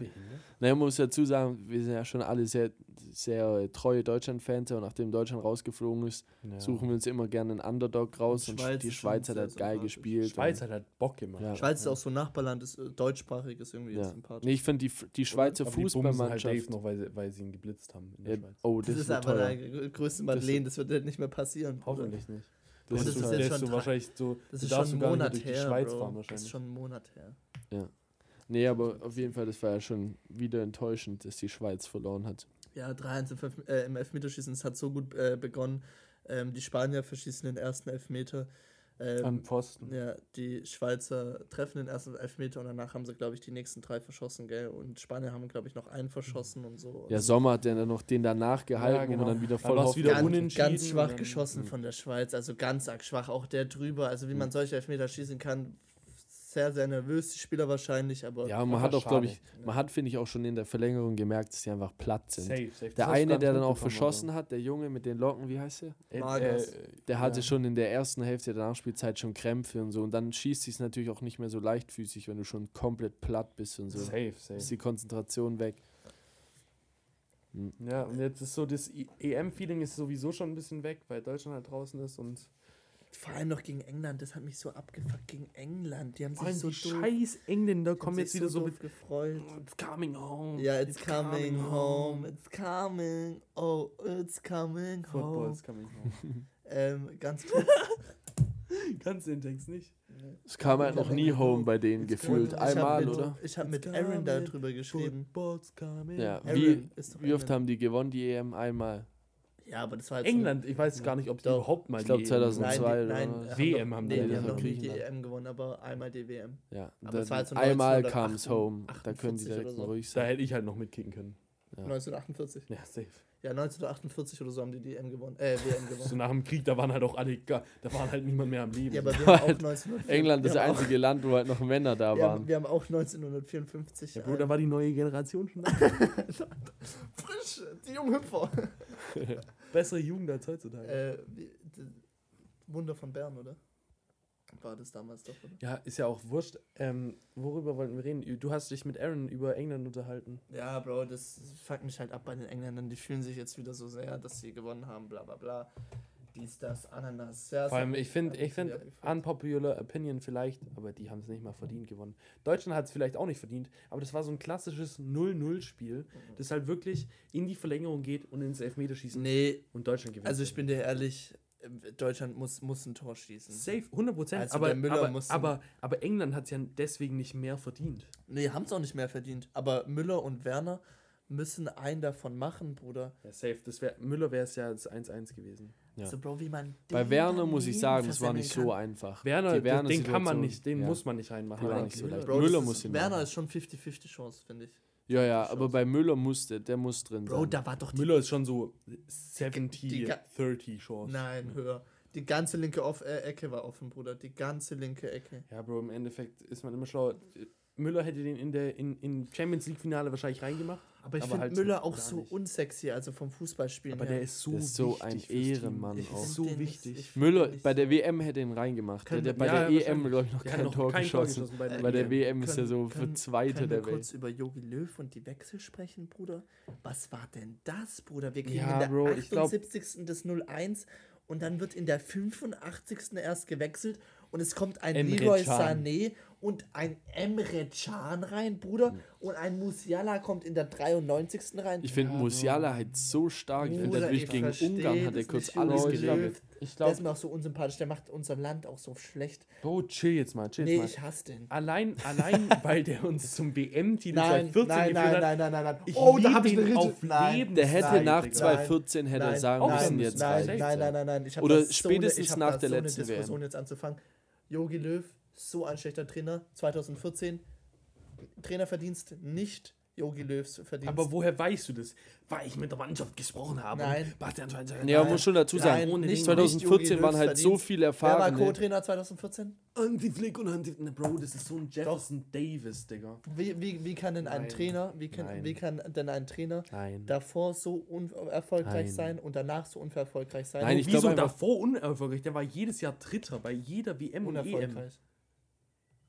Naja, man muss dazu sagen, wir sind ja schon alle sehr, sehr äh, treue Deutschland-Fans und nachdem Deutschland rausgeflogen ist, Ja. suchen wir uns immer gerne einen Underdog raus und, Schweiz die Schweiz hat halt geil gespielt. Schweiz hat halt Bock gemacht. Ja. Schweiz ist auch so ein Nachbarland, ist äh, deutschsprachig, ist irgendwie ja. sympathisch. Nee, ich finde die, die Schweizer Aber die bumsen halt Fußballmannschaft. Dave noch, weil sie, weil sie ihn geblitzt haben in der ja, Schweiz. oh, das, das, ist aber teuer. der grö- größte Madeleine, das wird nicht mehr passieren. Hoffentlich nicht. Das Das, ist ist, jetzt schon wahrscheinlich so. Das ist schon ein Monat her, Das ist schon ein Monat her. Ja. Nee, aber auf jeden Fall, das war ja schon wieder enttäuschend, dass die Schweiz verloren hat. Ja, 3-1 im, Elf- äh, im Elfmeterschießen, es hat so gut äh, begonnen. Ähm, die Spanier verschießen den ersten Elfmeter. Ähm, An Pfosten. ja, die Schweizer treffen den ersten Elfmeter und danach haben sie, glaube ich, die nächsten drei verschossen, gell? Und Spanier haben, glaube ich, noch einen verschossen und so. Ja, Also Sommer hat ja dann noch den danach gehalten, Ja, genau. man dann wieder voll Hoffnung- wieder ganz, unentschieden ganz und schwach dann- geschossen von der Schweiz, also ganz arg schwach. Auch der drüber, also wie man solche Elfmeter schießen kann, sehr, sehr nervös, die Spieler wahrscheinlich, aber Ja, man hat auch, glaube ich, man hat, finde ich, auch schon in der Verlängerung gemerkt, dass die einfach platt sind. Safe, safe. Der eine, der dann auch verschossen hat, der Junge mit den Locken, wie heißt der? Äh, äh, Der hatte ja. schon in der ersten Hälfte der Nachspielzeit schon Krämpfe und so. Und dann schießt sich natürlich auch nicht mehr so leichtfüßig, wenn du schon komplett platt bist und so. Safe, Ist safe. die Konzentration weg. Ja, und jetzt ist so das EM-Feeling ist sowieso schon ein bisschen weg, weil Deutschland halt draußen ist und vor allem noch gegen England, das hat mich so abgefuckt gegen England. Die haben sich allem so die doof, scheiß Engländer kommen jetzt wieder so doof mit gefreut. It's coming home. Ja, it's, coming, home. it's coming, oh, it's coming Football home. is coming home. Ähm, ganz kurz, Kannst den Text nicht. Es kam halt noch nie home bei denen It's gefühlt. coming. ich habe Einmal, mit, oder? ich hab mit It's Aaron coming. darüber geschrieben. Football's coming. Ja, Aaron wie, wie oft haben die gewonnen, die EM? Einmal. Ja, aber das war jetzt England, ich weiß gar nicht, ob die überhaupt mal Ich glaub, die EM 2002 Nein, oder nein, was? haben WM doch- haben nee, die die gewonnen. haben noch nie die. EM gewonnen, aber einmal die WM. Ja, Aber dann das war jetzt so einmal 1948 kam es home. Da können die 48 direkt so. ruhig Da sein. hätte ich halt noch mitkicken können. Ja. 1948. Ja, safe. Ja, 1948 oder so haben die die EM gewonnen. Äh, WM So gewonnen. nach dem Krieg, da waren halt auch alle, da waren halt niemand mehr am Leben. Ja, aber wir haben auch Halt 1954. England ist wir das haben auch- einzige Land, wo halt noch Männer da Wir haben, waren. wir haben auch 1954. ja, Bro, da war die neue Generation schon da. frisch, die jungen Hüpfer. Bessere Jugend als heutzutage. äh, Wunder von Bern, oder? War das damals doch, oder? Ja, ist ja auch wurscht. Ähm, worüber wollten wir reden? Du hast dich mit Aaron über England unterhalten. Ja, Bro, das fuckt mich halt ab bei den Engländern. Die fühlen sich jetzt wieder so sehr, dass sie gewonnen haben, bla bla bla. Dies, das, Ananas. Ja, Vor allem, ich finde, ich finde, unpopular opinion vielleicht, aber die haben es nicht mal verdient gewonnen. Deutschland hat es vielleicht auch nicht verdient, aber das war so ein klassisches 0-0-Spiel, das halt wirklich in die Verlängerung geht und ins Elfmeterschießen Nee, und Deutschland gewinnt. also ich bin dir ehrlich, äh, Deutschland muss, muss ein Tor schießen. Safe, 100 Prozent. Also aber, aber, aber, aber England hat es ja deswegen nicht mehr verdient. Nee, haben es auch nicht mehr verdient. Aber Müller und Werner müssen einen davon machen, Bruder. Ja, safe. Das wär, Müller wäre es ja das 1-1 gewesen. Ja. So, Bro, wie man Bei den Werner muss ich sagen, das war nicht kann. so einfach. Werner, Die den kann man Werner-Situation, nicht, den ja. muss man nicht reinmachen. War Aber nicht so Müller- leicht. Bro, Müller muss ihn Werner machen. ist schon 50-50 Chance, finde ich. Ja, ja, aber bei Müller musste, der muss drin Bro, sein. da war doch die. Müller ist schon so die 70, ga- 30 Chance. Nein, höher. Die ganze linke Off äh, Ecke war offen, Bruder. Die ganze linke Ecke. Ja, Bro, im Endeffekt ist man immer schlauer. Müller hätte den in der in, in Champions League Finale wahrscheinlich reingemacht. Aber ich finde halt Müller auch so nicht. unsexy, also vom Fußballspielen Aber her. der ist so Der ist so wichtig ein. Ehrenmann Ich auch. Ist so wichtig. Müller, bei der WM hätte ihn reingemacht. Der, Können der bei Ja, der EM, wahrscheinlich. glaube ich, noch Der hat kein noch Tor kein Tor geschossen. geschossen bei der Bei der EM. WM ist er Können- so können- für Zweite können der wir kurz Welt. über Jogi Löw und die Wechsel sprechen, Bruder? Was war denn das, Bruder? Wir kriegen Ja, in der Bro, ich glaub- 78. das 0-1 und dann wird in der 85. erst gewechselt und es kommt ein Emre Leroy Can. Sané und ein Emre Can rein, Bruder. Und ein Musiala kommt in der 93. rein. Ich finde Ja, Musiala halt so stark. Ich finde, Bruder, der ich wirklich gegen versteh Ungarn hat er kurz alles Jogi ich glaub- geregelt. Ich der ist glaube, mir auch so unsympathisch, der macht unser Land auch so schlecht. Bro, chill jetzt mal, chill jetzt Nee, mal. ich hasse den. Allein, allein weil der uns zum Nein, 2014 nein, geführt nein, hat. nein, nein, nein, nein. Ich oh, da habe ich eine auf richtig. Nein, Leben. Der hätte Nein, nach Digga. 2014 hätte er Nein, sagen müssen, jetzt nein, nein, nein, nein, nein, nein. Ich Oder da so spätestens eine, ich nach der so letzten Diskussion WM. jetzt anzufangen. Jogi Löw, so ein schlechter Trainer. 2014, Trainerverdienst nicht Jogi Löws Verdienst. Aber woher weißt du das? Weil ich mit der Mannschaft gesprochen habe. Nein. Und Bastian Schweinsteiger. Ja, muss schon dazu sagen, Nein, ohne nicht- Ding. 2014 nicht waren halt Löws so viele Wer war. Co-Trainer 2014? Irgendwie Flick und Hansi. Ne, Bro, das ist so ein Jefferson Davis, Digga. Wie, wie, wie kann denn ein Nein. Trainer, wie kann, Nein. wie kann denn ein Trainer Nein. davor so unerfolgreich sein und danach so unerfolgreich sein? Nein, ich Wieso davor unerfolgreich? Der war jedes Jahr Dritter bei jeder WM und EM.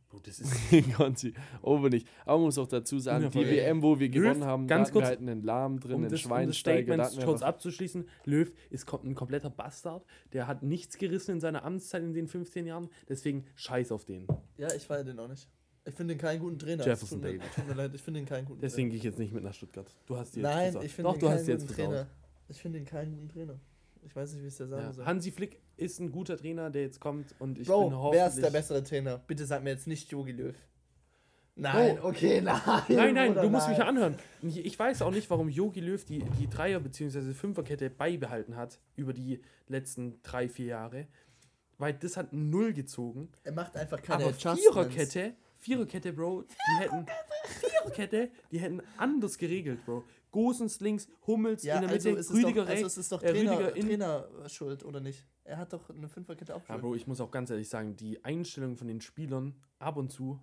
Bro, das ist Konzi, oh nicht. Aber man muss auch dazu sagen, die. WM, wo wir Löw, gewonnen haben, ganz kurz, halt einen Lahm drin, um einen das, um das Schweinsteiger. Da Statement kurz abzuschließen, Löw ist ein kompletter Bastard. Der hat nichts gerissen in seiner Amtszeit in den 15 Jahren. Deswegen scheiß auf den. Ja, ich feiere den auch nicht. Ich finde den keinen guten Trainer. Jefferson Es tut mir, Davis. tut mir leid, ich finde den keinen guten Deswegen gehe ich jetzt nicht mit nach Stuttgart. Du hast die jetzt Nein, versaut. ich finde den du keinen guten. Trainer. Ich finde den keinen guten Trainer. Ich weiß nicht, wie ich es dir sagen Ja. soll. Hansi Flick ist ein guter Trainer, der jetzt kommt und ich bin Bro, wer ist der hoffentlich- bessere Trainer? Bitte sag mir jetzt nicht Jogi Löw. Nein, okay, nein. Nein, nein, du musst nein. mich ja anhören. Ich weiß auch nicht, warum Yogi Löw die, die Dreier- bzw. Fünferkette beibehalten hat über die letzten drei, vier Jahre. Weil das hat null gezogen. Er macht einfach keine Aber. Viererkette, Viererkette, Bro, die hätten Viererkette, die hätten anders geregelt, Bro. Gosens links, Hummels Ja, in der also Mitte, ist es Rüdiger doch, also rechts. es ist doch äh, Trainer, Rüdiger in- Trainer schuld, oder nicht? Er hat doch eine Fünferkette auch Ja, schuld. Bro, ich muss auch ganz ehrlich sagen, die Einstellung von den Spielern ab und zu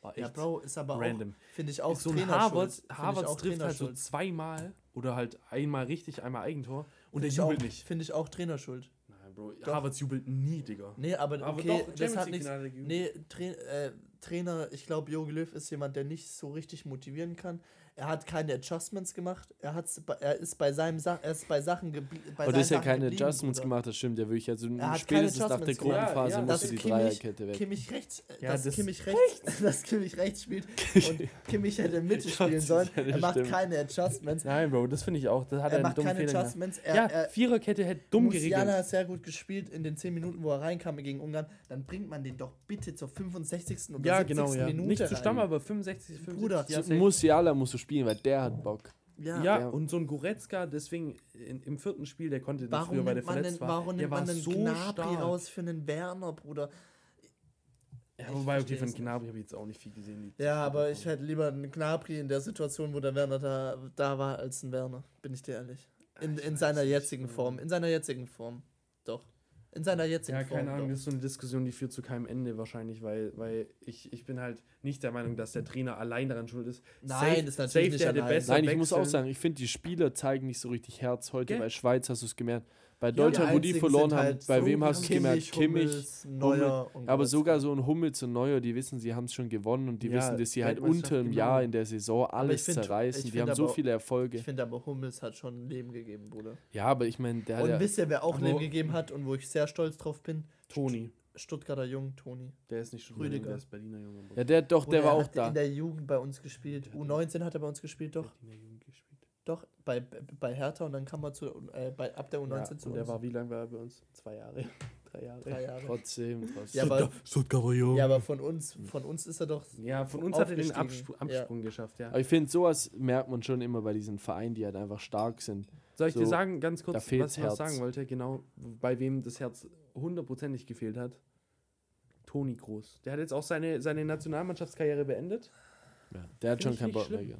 war echt Ja, Bro, ist aber random. auch, finde ich auch so ein Trainer Harvards auch trifft Trainer halt so zweimal oder halt einmal richtig, einmal Eigentor und Finde der ich auch- jubelt nicht. Finde ich auch Trainer schuld. Nein, Bro, Doch. Harvards jubelt nie, Digga. Nee, aber, Aber okay, doch, das hat nichts. Nee, Tra äh, Trainer, ich glaube, Jogi Löw ist jemand, der nicht so richtig motivieren kann. Er hat keine Adjustments gemacht. Er, hat's, er ist bei seinem Sa er ist bei Sachen geblie- bei Aber das ja Sachen keine geblieben, Adjustments Bruder. gemacht, das stimmt ja wirklich. Also Er hat spätestens keine nach der. Gruppenphase Ja, ja, musste die Kimmich- Dreierkette weg. Kimmich rechts, äh, Ja, dass, das- Kimmich rechts dass Kimmich rechts spielt und Kimmich hätte Mitte spielen sollen. das Er macht stimmt. keine Adjustments. Nein, Bro, das finde ich auch. Das hat er, Er macht keine Fehler gemacht. Adjustments. Er, Ja, er, Viererkette hätte dumm Musiala geregelt. hat sehr gut gespielt in den 10 Minuten, wo er reinkam gegen Ungarn. Dann bringt man den doch bitte zur 65. oder Ja, 70. genau, ja. Minute Nicht zu. Stamm, aber 65, 65. Bruder, ja. Musiala musst du spielen, weil der hat Bock. Ja, ja, und so ein Goretzka, deswegen in, im vierten Spiel, der konnte nicht Warum früher, weil der verletzt denn, war. warum der nimmt war man denn so Gnabry stark. raus für einen Werner, Bruder? Ja, Ich wobei, okay, von. Gnabry habe ich jetzt auch nicht viel gesehen. Ja, aber ich hätte lieber einen Gnabry in der Situation, wo der Werner da, da war, als ein Werner. Bin ich dir ehrlich. In, in seiner jetzigen Form. In seiner jetzigen Form. Doch. In seiner jetzigen Ja, Form. keine Ahnung, doch. das ist so eine Diskussion, die führt zu keinem Ende wahrscheinlich, weil, weil ich, ich bin halt nicht der Meinung, dass der Trainer allein daran schuld ist. Nein, ist natürlich nicht der allein. Nein, ich muss auch wechseln. sagen, ich finde, die Spieler zeigen nicht so richtig Herz heute. Gell? Bei Schweiz hast du es gemerkt. Bei Deutschland, wo die verloren haben, halt bei so wem hast du es gemerkt? Kimmich. Hummels, Neuer und Aber sogar so ein Hummels und Neuer, die wissen, sie haben es schon gewonnen und die Ja, wissen, dass sie halt unter einem genau. Jahr in der Saison alles find- zerreißen. Die haben find so aber- viele Erfolge. Ich finde aber Hummels hat schon ein Leben gegeben, Bruder. Ja, aber ich meine, der hat Und wisst ihr, wer auch Aber- Leben gegeben hat und wo ich sehr stolz drauf bin? Toni, Stuttgarter Jung, Toni. der ist nicht Stuttgarter, Rüdiger. der ist Berliner Junge. Bro. ja, der doch, der Bruder, war er auch hat da. in der Jugend bei uns gespielt. U19 hat er bei uns gespielt, doch. Berliner. Doch, bei, bei Hertha und dann kam er zu, äh, bei, ab der U19 Ja, zu und der uns. war, wie lange war er bei uns? Zwei Jahre. Drei Jahre. Drei Jahre. Trotzdem, trotzdem. Ja, aber, Stuttgarter Junge. ja, aber von uns, von uns ist er doch. Ja, von uns hat er den. Absprung, Absprung geschafft, ja. Aber ich finde, sowas merkt man schon immer bei diesen Vereinen, die halt einfach stark sind. Soll ich dir so, sagen, ganz kurz, was ich noch Herz. sagen wollte, genau, bei wem das Herz hundertprozentig gefehlt hat? Toni Groß. Der hat jetzt auch seine, seine Nationalmannschaftskarriere beendet. Ja, der hat Find schon keinen Bock mehr.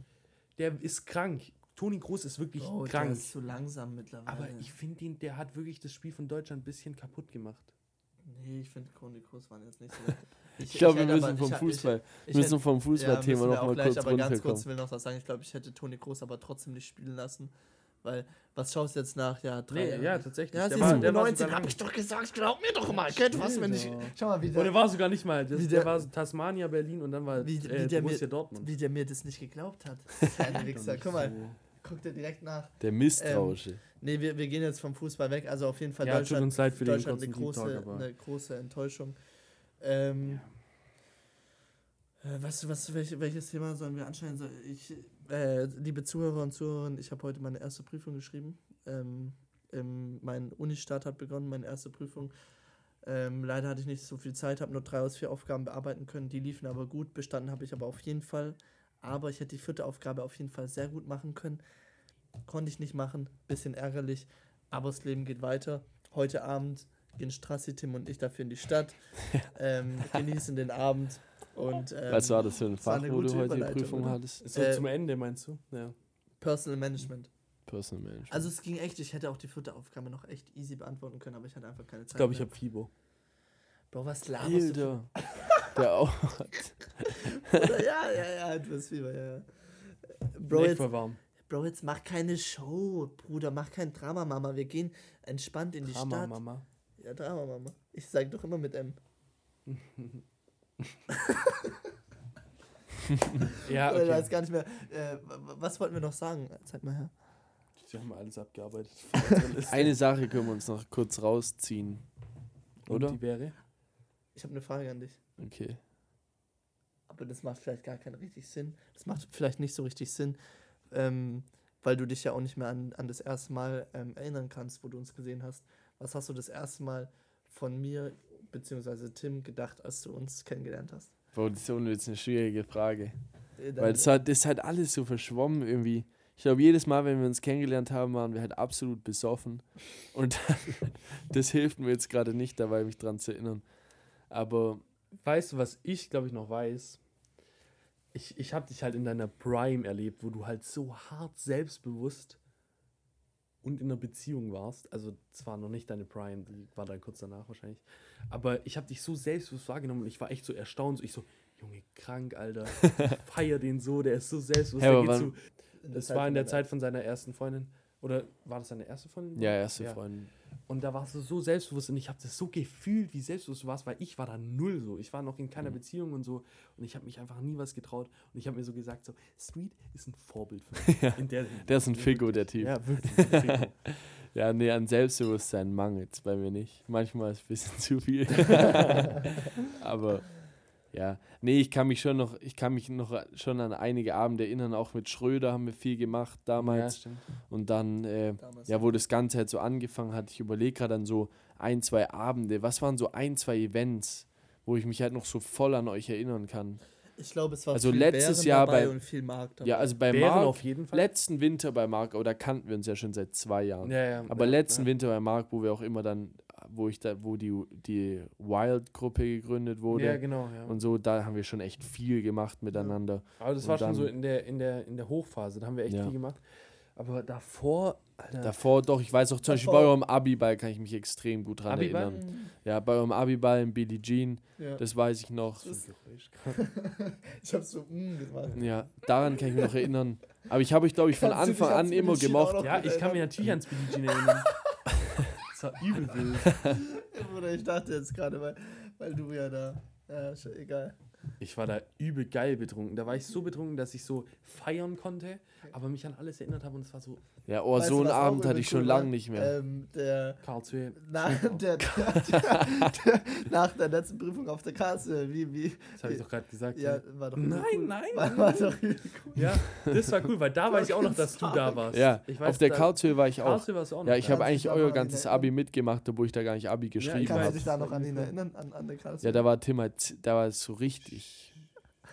Der ist krank. Toni Groß ist wirklich Oh, der krank. ist zu langsam mittlerweile. Aber ich finde ihn, der hat wirklich das Spiel von Deutschland ein bisschen kaputt gemacht. Nee, ich finde Toni Kroos waren jetzt nicht so. Ich glaube, wir müssen aber- vom ich- Fußball, ich- ich müssen hätte- vom Ja, Fußballthema wir noch auch mal gleich, kurz aber ganz kurz runterkommen. will noch was sagen. Ich glaube, ich hätte Toni Kroos aber trotzdem nicht spielen lassen. Weil, was schaust du jetzt nach? Ja, drei Nee, ja, tatsächlich. Ja, der war, der war 19 sogar hab lang. ich doch gesagt, glaub mir doch mal. Gell, du hast mir nicht. Schau mal, wie Und der der, war sogar nicht mal. Das, Wie der, der- war Tasmania, Berlin und dann war wie, äh, wie, der Borussia mir, Dortmund. wie der mir das nicht geglaubt hat. Kleine Wichser. Guck mal, guck dir direkt nach. Der Misstrauische. Nee, wir, wir gehen jetzt vom Fußball weg. Also auf jeden Fall Ja, tut Deutschland, uns leid für den Deutschland eine, kurzen Deep große, Talk, aber- eine große Enttäuschung. Ähm, äh, was, was, welch, welches Thema sollen wir anschneiden? Ich, äh, liebe Zuhörer und Zuhörerinnen, ich habe heute meine erste Prüfung geschrieben. Ähm, ähm, mein Unistart hat begonnen, meine erste Prüfung. Ähm, leider hatte ich nicht so viel Zeit, habe nur drei aus vier Aufgaben bearbeiten können. Die liefen aber gut, bestanden habe ich aber auf jeden Fall. Aber ich hätte die vierte Aufgabe auf jeden Fall sehr gut machen können. Konnte ich nicht machen, bisschen ärgerlich, aber das Leben geht weiter. Heute Abend gehen Strassi, Tim und ich dafür in die Stadt, ähm, genießen den Abend und ähm, Was war das für ein Fach, eine wo du heute die Prüfung oder? hattest? So Äh, zum Ende, meinst du? Ja. Personal Management. Personal Management. Also es ging echt, ich hätte auch die vierte Aufgabe noch echt easy beantworten können, aber ich hatte einfach keine Zeit. Ich glaube, ich habe Fibo. Bro, was laberst du? Der auch. Bruder, ja, ja, ja, hast Fieber, ja, ja. Bro jetzt, voll warm. Bro, jetzt mach keine Show, Bruder, mach kein Drama, Mama. Wir gehen entspannt in die Drama, Stadt. Mama. Ja, Drama, Mama. Ich sag doch immer mit M. Ja, Oder Ich weiß okay. gar nicht mehr. Äh, was wollten wir noch sagen? Zeig mal her. Sie haben alles abgearbeitet. Eine Sache können wir uns noch kurz rausziehen. Und Oder? die wäre? Ich habe eine Frage an dich. Okay. Aber das macht vielleicht gar keinen richtig Sinn. Das macht vielleicht nicht so richtig Sinn, ähm, weil du dich ja auch nicht mehr an, an das erste Mal ähm, erinnern kannst, wo du uns gesehen hast. Was hast du das erste Mal von mir bzw. Tim gedacht, als du uns kennengelernt hast? Boah, das ist ohne Witz eine schwierige Frage. Äh, dann- Weil das, hat, das halt alles so verschwommen irgendwie. Ich glaube, jedes Mal, wenn wir uns kennengelernt haben, waren wir halt absolut besoffen. Und das hilft mir jetzt gerade nicht dabei, mich dran zu erinnern. Aber Weißt du, was ich, glaube ich, noch weiß? Ich, ich habe dich halt in deiner Prime erlebt, wo du halt so hart selbstbewusst und in einer Beziehung warst. Also, zwar noch nicht deine Prime, die war dann kurz danach wahrscheinlich. Aber ich habe dich so selbstbewusst wahrgenommen und ich war echt so erstaunt. So, ich so, Junge, krank, Alter. Ich feier den so, der ist so selbstbewusst. Hä, der geht in das war in der Zeit von seiner ersten Freundin. Oder war das seine erste Freundin? ja, erste Ja. Freundin. Und da warst du so selbstbewusst und ich habe das so gefühlt, wie selbstbewusst du warst, weil ich war da null so. Ich war noch in keiner Beziehung und so und ich habe mich einfach nie was getraut und ich habe mir so gesagt, so, Street ist ein Vorbild für mich. In der, Der ist ein Ja, Figo, der Typ. Ja, wirklich. Ja, nee, an Selbstbewusstsein mangelt es bei mir nicht. Manchmal ist es ein bisschen zu viel. Aber ja, nee, ich kann mich schon noch, ich kann mich noch schon an einige Abende erinnern, auch mit Schröder haben wir viel gemacht ja, damals. stimmt. Und dann, äh, Damals. ja, wo das Ganze halt so angefangen hat, ich überlege gerade an so ein, zwei Abende. Was waren so ein, zwei Events, wo ich mich halt noch so voll an euch erinnern kann? Ich glaube, es war Also viel letztes Bären Jahr dabei bei- und viel Markt dabei. Ja, also bei Bären Marc, auf jeden Fall. letzten Winter bei Marc, oder kannten wir uns ja schon seit zwei Jahren. ja, ja, Aber ja, letzten ja. Winter bei Marc, wo wir auch immer dann, wo ich da, wo die, die Wild-Gruppe gegründet wurde Ja, genau, ja. und so, da haben wir schon echt viel gemacht miteinander. Aber das und war schon so in der, in, der, in der Hochphase, da haben wir echt Ja. viel gemacht. Aber davor, Alter, Davor doch, ich weiß auch zum Beispiel bei Davor- eurem Abiball kann ich mich extrem gut dran Abiball? erinnern. Mhm. Ja, bei eurem Abiball in Billie Jean, Ja. das weiß ich noch. Das ist- ich habe so mm gemacht. Ja, daran kann ich mich noch erinnern. Aber ich habe euch, glaube ich, von Kannst Anfang an immer gemocht. ja, ich kann mich natürlich ans Billie Jean erinnern. war übel wild. Ich dachte jetzt gerade, weil, weil du ja da. Ja, ja egal. Ich war da übel geil betrunken. Da war ich so betrunken, dass ich so feiern konnte, aber mich an alles erinnert habe und es war so Ja, oh, Weißt so einen Abend hatte ich schon cool lange nicht mehr. Ähm, der, Karl Zwe. na, der, der, der, nach der letzten Prüfung auf der Kasse, wie, wie. Das habe ich doch gerade gesagt. Ja, Ja. war doch Nein, cool. nein, War, war doch cool. ja, das war cool, weil da weiß ich auch noch, dass du da warst. Ja, ich weiß, auf der Karlshöhe war ich auch. Karlshöhe warst du auch noch Ja, ich habe eigentlich euer ganzes? Abi mitgemacht, obwohl ich da gar nicht Abi geschrieben ich Kannst du habe. dich da noch an ihn erinnern? An, an der Kasse? Ja, da war Tim halt, da war es so richtig.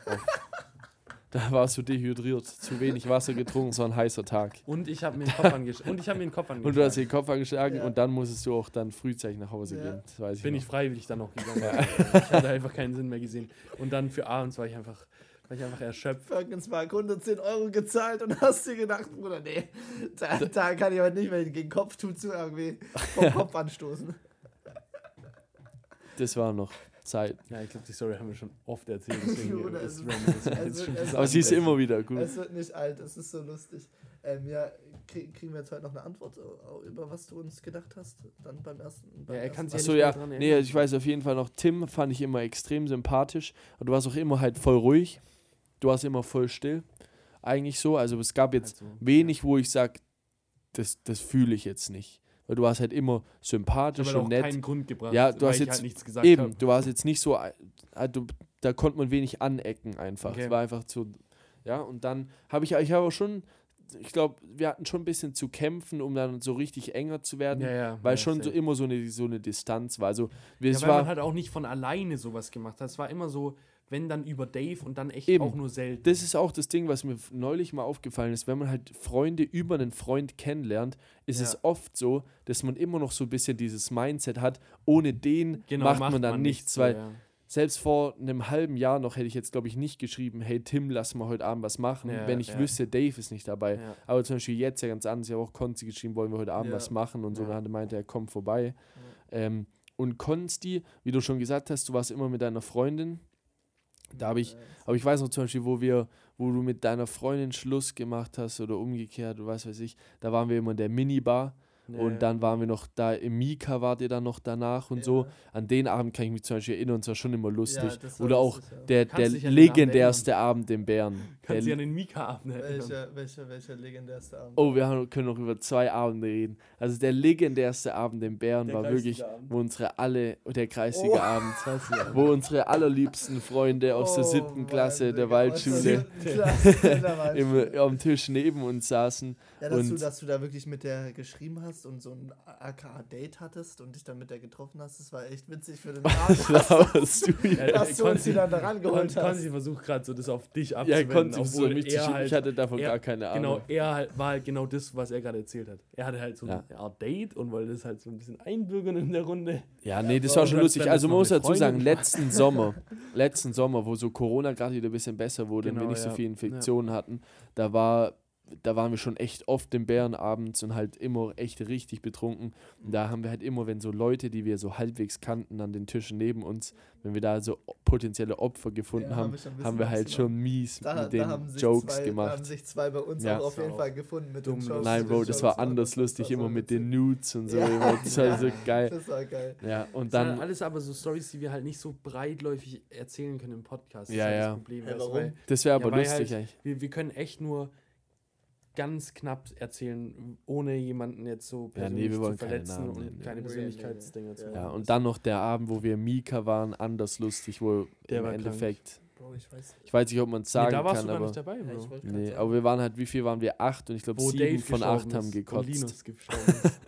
Auf- da war es so dehydriert, zu wenig Wasser getrunken, so ein heißer Tag. Und ich habe mir den Kopf angeschlagen. Und ich habe mir den Kopf angeschlagen. Und du hast den Kopf angeschlagen Ja. und dann musstest du auch dann frühzeitig nach Hause Ja. gehen. Das weiß ich bin noch. ich freiwillig dann noch gegangen. Ich hatte einfach keinen Sinn mehr gesehen. Und dann für abends war ich einfach, war ich einfach erschöpft. Birkensmark 110 Euro gezahlt und hast dir gedacht, Bruder, nee, da, da kann ich heute nicht mehr gegen Kopf tut zu irgendwie vom Kopf anstoßen. Das war noch Zeit. Ja, ich glaube, die Story haben wir schon oft erzählt. Deswegen ist es- Aber sie ist immer wieder gut. Es wird nicht alt, es ist so lustig. Ähm, ja, krieg, kriegen wir jetzt heute noch eine Antwort über was du uns gedacht hast? Dann beim ersten. Beim Ja, er kann sich ja. dran Nee, ich weiß auf jeden Fall noch, Tim fand ich immer extrem sympathisch. Und du warst auch immer halt voll ruhig. Du warst immer voll still. Eigentlich so. Also es gab jetzt Also, wenig, wo ich sage, das, das fühle ich jetzt nicht. Weil du warst halt immer sympathisch und nett. keinen Grund gebracht, Ja, du hast jetzt halt nichts gesagt Eben, habe. du warst jetzt nicht so, du, da konnte man wenig anecken einfach. Okay. Es war einfach so, ja, und dann habe ich, ich habe auch schon, ich glaube, wir hatten schon ein bisschen zu kämpfen, um dann so richtig enger zu werden, Ja, ja, weil ja, schon so immer so eine, so eine Distanz war. Also, wir, Ja, weil man war, halt auch nicht von alleine sowas gemacht hat. Es war immer so, wenn dann über Dave und dann echt Eben. auch nur selten. das ist auch das Ding, was mir neulich mal aufgefallen ist, wenn man halt Freunde über einen Freund kennenlernt, ist Ja. es oft so, dass man immer noch so ein bisschen dieses Mindset hat, ohne den Genau, macht, man dann nichts, so, weil ja. selbst vor einem halben Jahr noch hätte ich jetzt, glaube ich, nicht geschrieben, hey Tim, lass mal heute Abend was machen, Ja, wenn ich wüsste, Dave ist nicht dabei. Aber zum Beispiel jetzt ja ganz anders, ich habe auch Konzi geschrieben, wollen wir heute Abend was machen und so, Ja. dann meinte er, komm vorbei. Ähm, und Konsti, wie du schon gesagt hast, du warst immer mit deiner Freundin. Da habe ich, aber ich weiß noch zum Beispiel, wo wir, wo du mit deiner Freundin Schluss gemacht hast oder umgekehrt, oder was weiß ich, da waren wir immer in der Minibar Ja, und dann waren wir noch da im Mika, wart ihr dann noch danach und so. Ja. An den Abend kann ich mich zum Beispiel erinnern, es war schon immer lustig. Ja, Oder auch lustig, ja. der, der den Abend legendärste Abend im Bären. Kannst Der- an den Mika-Abend erinnern. Welcher, welcher, welcher legendärste Abend? Oh, wir haben, können noch über zwei Abende reden. Also der legendärste Abend in Bern Der war wirklich, Kreisliga-Abend. wo unsere alle, der kreisige Oh. Abend, wo unsere allerliebsten Freunde aus der Oh, siebten Mann, Klasse der siebten Klasse der Waldschule. im, am Tisch neben uns saßen. Ja, dass du, Und- dass du da wirklich mit der geschrieben hast und so ein aka-Date hattest und dich dann mit der getroffen hast, das war echt witzig für den Arsch, dass, Laberst du Ja, dass du uns die dann da rangeholt Kon hast. Konzi versucht gerade so das auf dich Ja, abzuwenden. konnte so obwohl mich zu er halt, Ich hatte davon er- gar keine Ahnung. Genau, er halt, war halt genau das, was er gerade erzählt hat. Er hatte halt so Ja. eine Art Date und wollte das halt so ein bisschen einbürgern in der Runde. Ja, nee, das war schon lustig. Also man muss dazu sagen, letzten Sommer, letzten Sommer, wo so Corona gerade wieder ein bisschen besser wurde und wir Genau, nicht so ja. viele Infektionen hatten, da war da waren wir schon echt oft im Bären abends und halt immer echt richtig betrunken. Und da haben wir halt immer, wenn so Leute, die wir so halbwegs kannten, an den Tischen neben uns, wenn wir da so potenzielle Opfer gefunden Ja, haben, wissen, haben wir halt schon mies da, mit da den haben sich Jokes zwei, Da gemacht. haben sich zwei bei uns Ja. auch auf jeden Fall gefunden mit dumm den Jokes. Nein, mit Bro, das war anders lustig, war immer so mit witzig. den Nudes und so. Ja. immer. Das war so geil. Das war geil. Ja, und Das sind dann, alles aber so Stories, die wir halt nicht so breitläufig erzählen können im Podcast. Das Ja, ist halt ja. Das Problem, warum? das wäre Ja, aber weil lustig halt- eigentlich. wir, wir können echt nur ganz knapp erzählen, ohne jemanden jetzt so Ja, nee, persönlich wir wollen zu keine verletzen Namen und nennen, keine ja. Persönlichkeitsdinger zu Ja. Ja, machen. und dann noch der Abend, wo wir Mika waren, anders lustig, wo Der im war krank. Bro, ich weiß. ich weiß nicht, ob man es Nee, sagen da warst kann, du gar aber nicht dabei, Ja, Bro. ich wollte grad nee, sagen. aber wir waren halt, wie viel waren wir? Acht und ich glaube sieben Dave von acht haben gekotzt. Linus.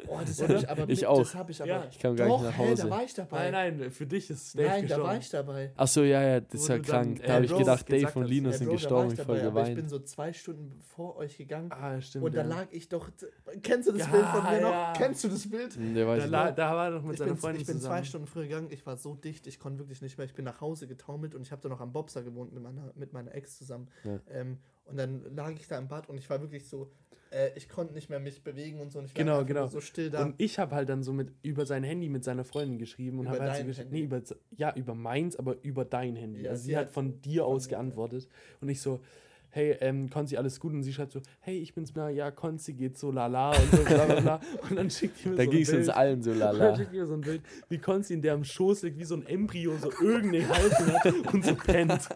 Oh, das Oder? hab ich aber Ich mit, auch. Das hab ich aber. Ja. Ich kam gar nicht Doch, nach hä, da Hause. war ich dabei. Nein, nein, für dich ist Dave Nein, da gestorben. war ich dabei. Ach so, ja, ja, das ist ja du dann, krank. äh, Da habe ich gedacht, Dave und Linus Ja, sind da gestorben, ich ich voll aber ich bin geweint. so zwei Stunden vor euch gegangen Ah, stimmt. und da ja. lag ich doch. Kennst du das Ja, Bild von mir noch? ja. Kennst du das Bild? Der weiß da, ich nicht. da war er noch mit Ich seiner Freundin ich bin zwei Stunden früher gegangen, ich war so dicht, ich konnte wirklich nicht mehr. Ich bin nach Hause getaumelt und ich habe da noch am Bobser gewohnt mit meiner, mit meiner Ex zusammen. Ja. Ähm, und dann lag ich da im Bad und ich war wirklich so, äh, ich konnte nicht mehr mich bewegen und so. Und ich war Genau, genau. so still da. Und ich habe halt dann so mit über sein Handy mit seiner Freundin geschrieben und habe halt so geschrieben, nee, über, ja, über meins, aber über dein Handy. Ja, also sie hat von dir aus geantwortet und ich so, hey, ähm, Konzi, alles gut? Und sie schreibt so, hey, ich bin's, na ja, Konzi geht so lala und so bla bla bla. Und dann schickt die mir Da so ein es uns Bild. allen so Und dann lala. schickt die mir so ein Bild, wie Konzi in der am Schoß liegt, wie so ein Embryo, so irgendeine Haltung hat und so pennt.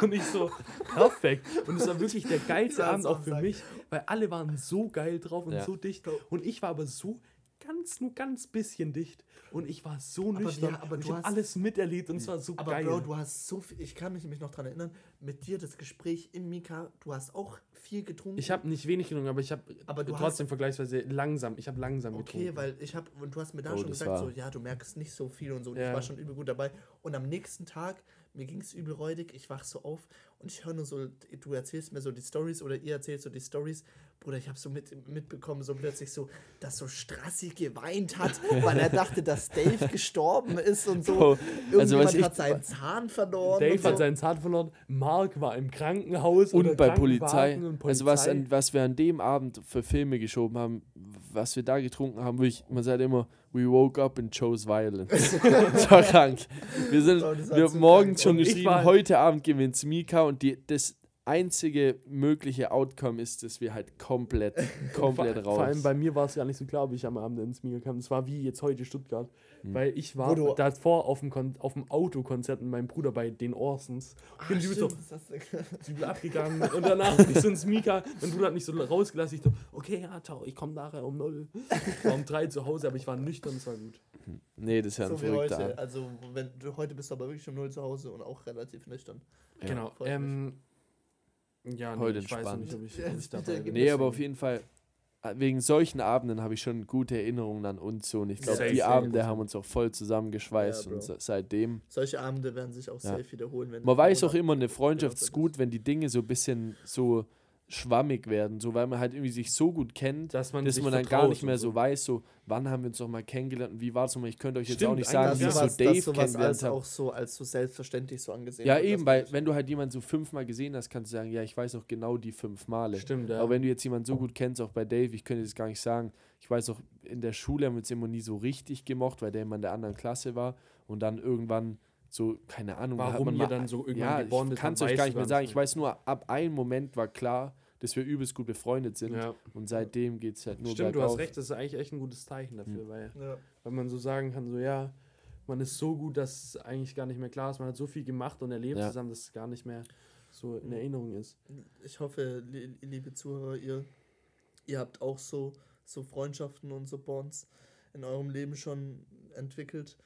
Und ich so, perfekt. Und es war wirklich der geilste Abend auch für mich, weil alle waren so geil drauf und Ja. so dicht. Und ich war aber so ganz, nur ganz bisschen dicht. Und ich war so Aber nüchtern. ja, aber und ich du habe hast- alles miterlebt und es war so aber geil. Bro, du hast so viel, ich kann mich nämlich noch dran erinnern, mit dir das Gespräch im Mika, du hast auch viel getrunken. ich habe nicht wenig getrunken, aber ich habe Aber du trotzdem vergleichsweise langsam. Ich habe langsam Okay, getrunken. weil ich habe, und du hast mir da Oh, schon gesagt, war- so, ja, du merkst nicht so viel und so. Und Ja. ich war schon übel gut dabei. Und am nächsten Tag, mir ging es übel räudig, ich wach so auf und ich höre nur so, du erzählst mir so die Stories oder ihr erzählt so die Stories. Bruder, ich habe so mit, mitbekommen, so plötzlich so, dass so Strassi geweint hat, weil er dachte, dass Dave gestorben ist und so. Bro, also Irgendjemand hat seinen Zahn verloren. Dave und so. hat seinen Zahn verloren, Mark war im Krankenhaus Und oder bei Polizei. Und Also was, Polizei. an, was wir an dem Abend für Filme geschoben haben, was wir da getrunken haben, wirklich, man sagt immer, we woke up and chose violence. das war krank. Wir sind Oh, wir haben morgens krank. schon geschrieben, heute Abend gewinnt Mika und die, das einzige mögliche Outcome ist, dass wir halt komplett, komplett vor, raus. Vor allem bei mir war es ja nicht so klar, wie ich am Abend ins Mega kam. Es war wie jetzt heute Stuttgart. Hm. Weil ich war davor auf dem, Kon auf dem Autokonzert mit meinem Bruder bei den Orsons. Ich bin Ah, übel stimmt, so übel abgegangen. Und danach bin ich so ins Mika. Mein Bruder hat mich so rausgelassen. Ich so, okay, ja, ciao, ich komme nachher um null. Ich war um drei zu Hause, aber ich war nüchtern, es war gut. nee, das ist ja ein so wie verrückter. Also, wenn du heute bist du aber wirklich um null zu Hause und auch relativ nüchtern. Ja. genau. Ähm, ja, nee, Heute ich weiß noch entspannt. nicht, ob ich, ob ich dabei bin. Nee, aber auf jeden Fall, äh, wegen solchen Abenden habe ich schon gute Erinnerungen an uns so. Und ich glaube, die. Abende haben uns auch voll zusammengeschweißt Ja, und se- seitdem. Solche Abende werden sich auch Ja. safe wiederholen. Wenn Man weiß auch immer, eine Freundschaft so ist gut, wenn die Dinge so ein bisschen so schwammig werden, so weil man halt irgendwie sich so gut kennt, Dass man, dass man dann gar nicht mehr so weiß, so wann haben wir uns noch mal kennengelernt und wie war es nochmal. Ich könnte euch jetzt Stimmt, auch nicht sagen, wie ich so Dave kennengelernt habe. auch so als so selbstverständlich so angesehen Ja, eben, weil wenn du halt jemanden so fünfmal gesehen hast, kannst du sagen, ja, ich weiß auch genau die fünf Male. Stimmt, ja. Aber wenn du jetzt jemanden so gut kennst, auch bei Dave, ich könnte das gar nicht sagen. Ich weiß auch, in der Schule haben wir uns immer nie so richtig gemocht, weil der immer in der anderen Klasse war und dann irgendwann so, keine Ahnung, Warum man ihr mal, dann so irgendwann ja, gebondet ich kann es euch gar nicht du mehr sagen. Ich weiß nur, ab einem Moment war klar, dass wir übelst gut befreundet sind Ja. und seitdem geht es halt nur Stimmt, du bergauf. hast recht, das ist eigentlich echt ein gutes Zeichen dafür, Hm. weil, Ja. weil man so sagen kann, so ja, man ist so gut, dass es eigentlich gar nicht mehr klar ist. Man hat so viel gemacht und erlebt Ja. zusammen, dass es gar nicht mehr so in Erinnerung ist. Ich hoffe, li liebe Zuhörer, ihr, ihr habt auch so, so Freundschaften und so Bonds in eurem Leben schon entwickelt.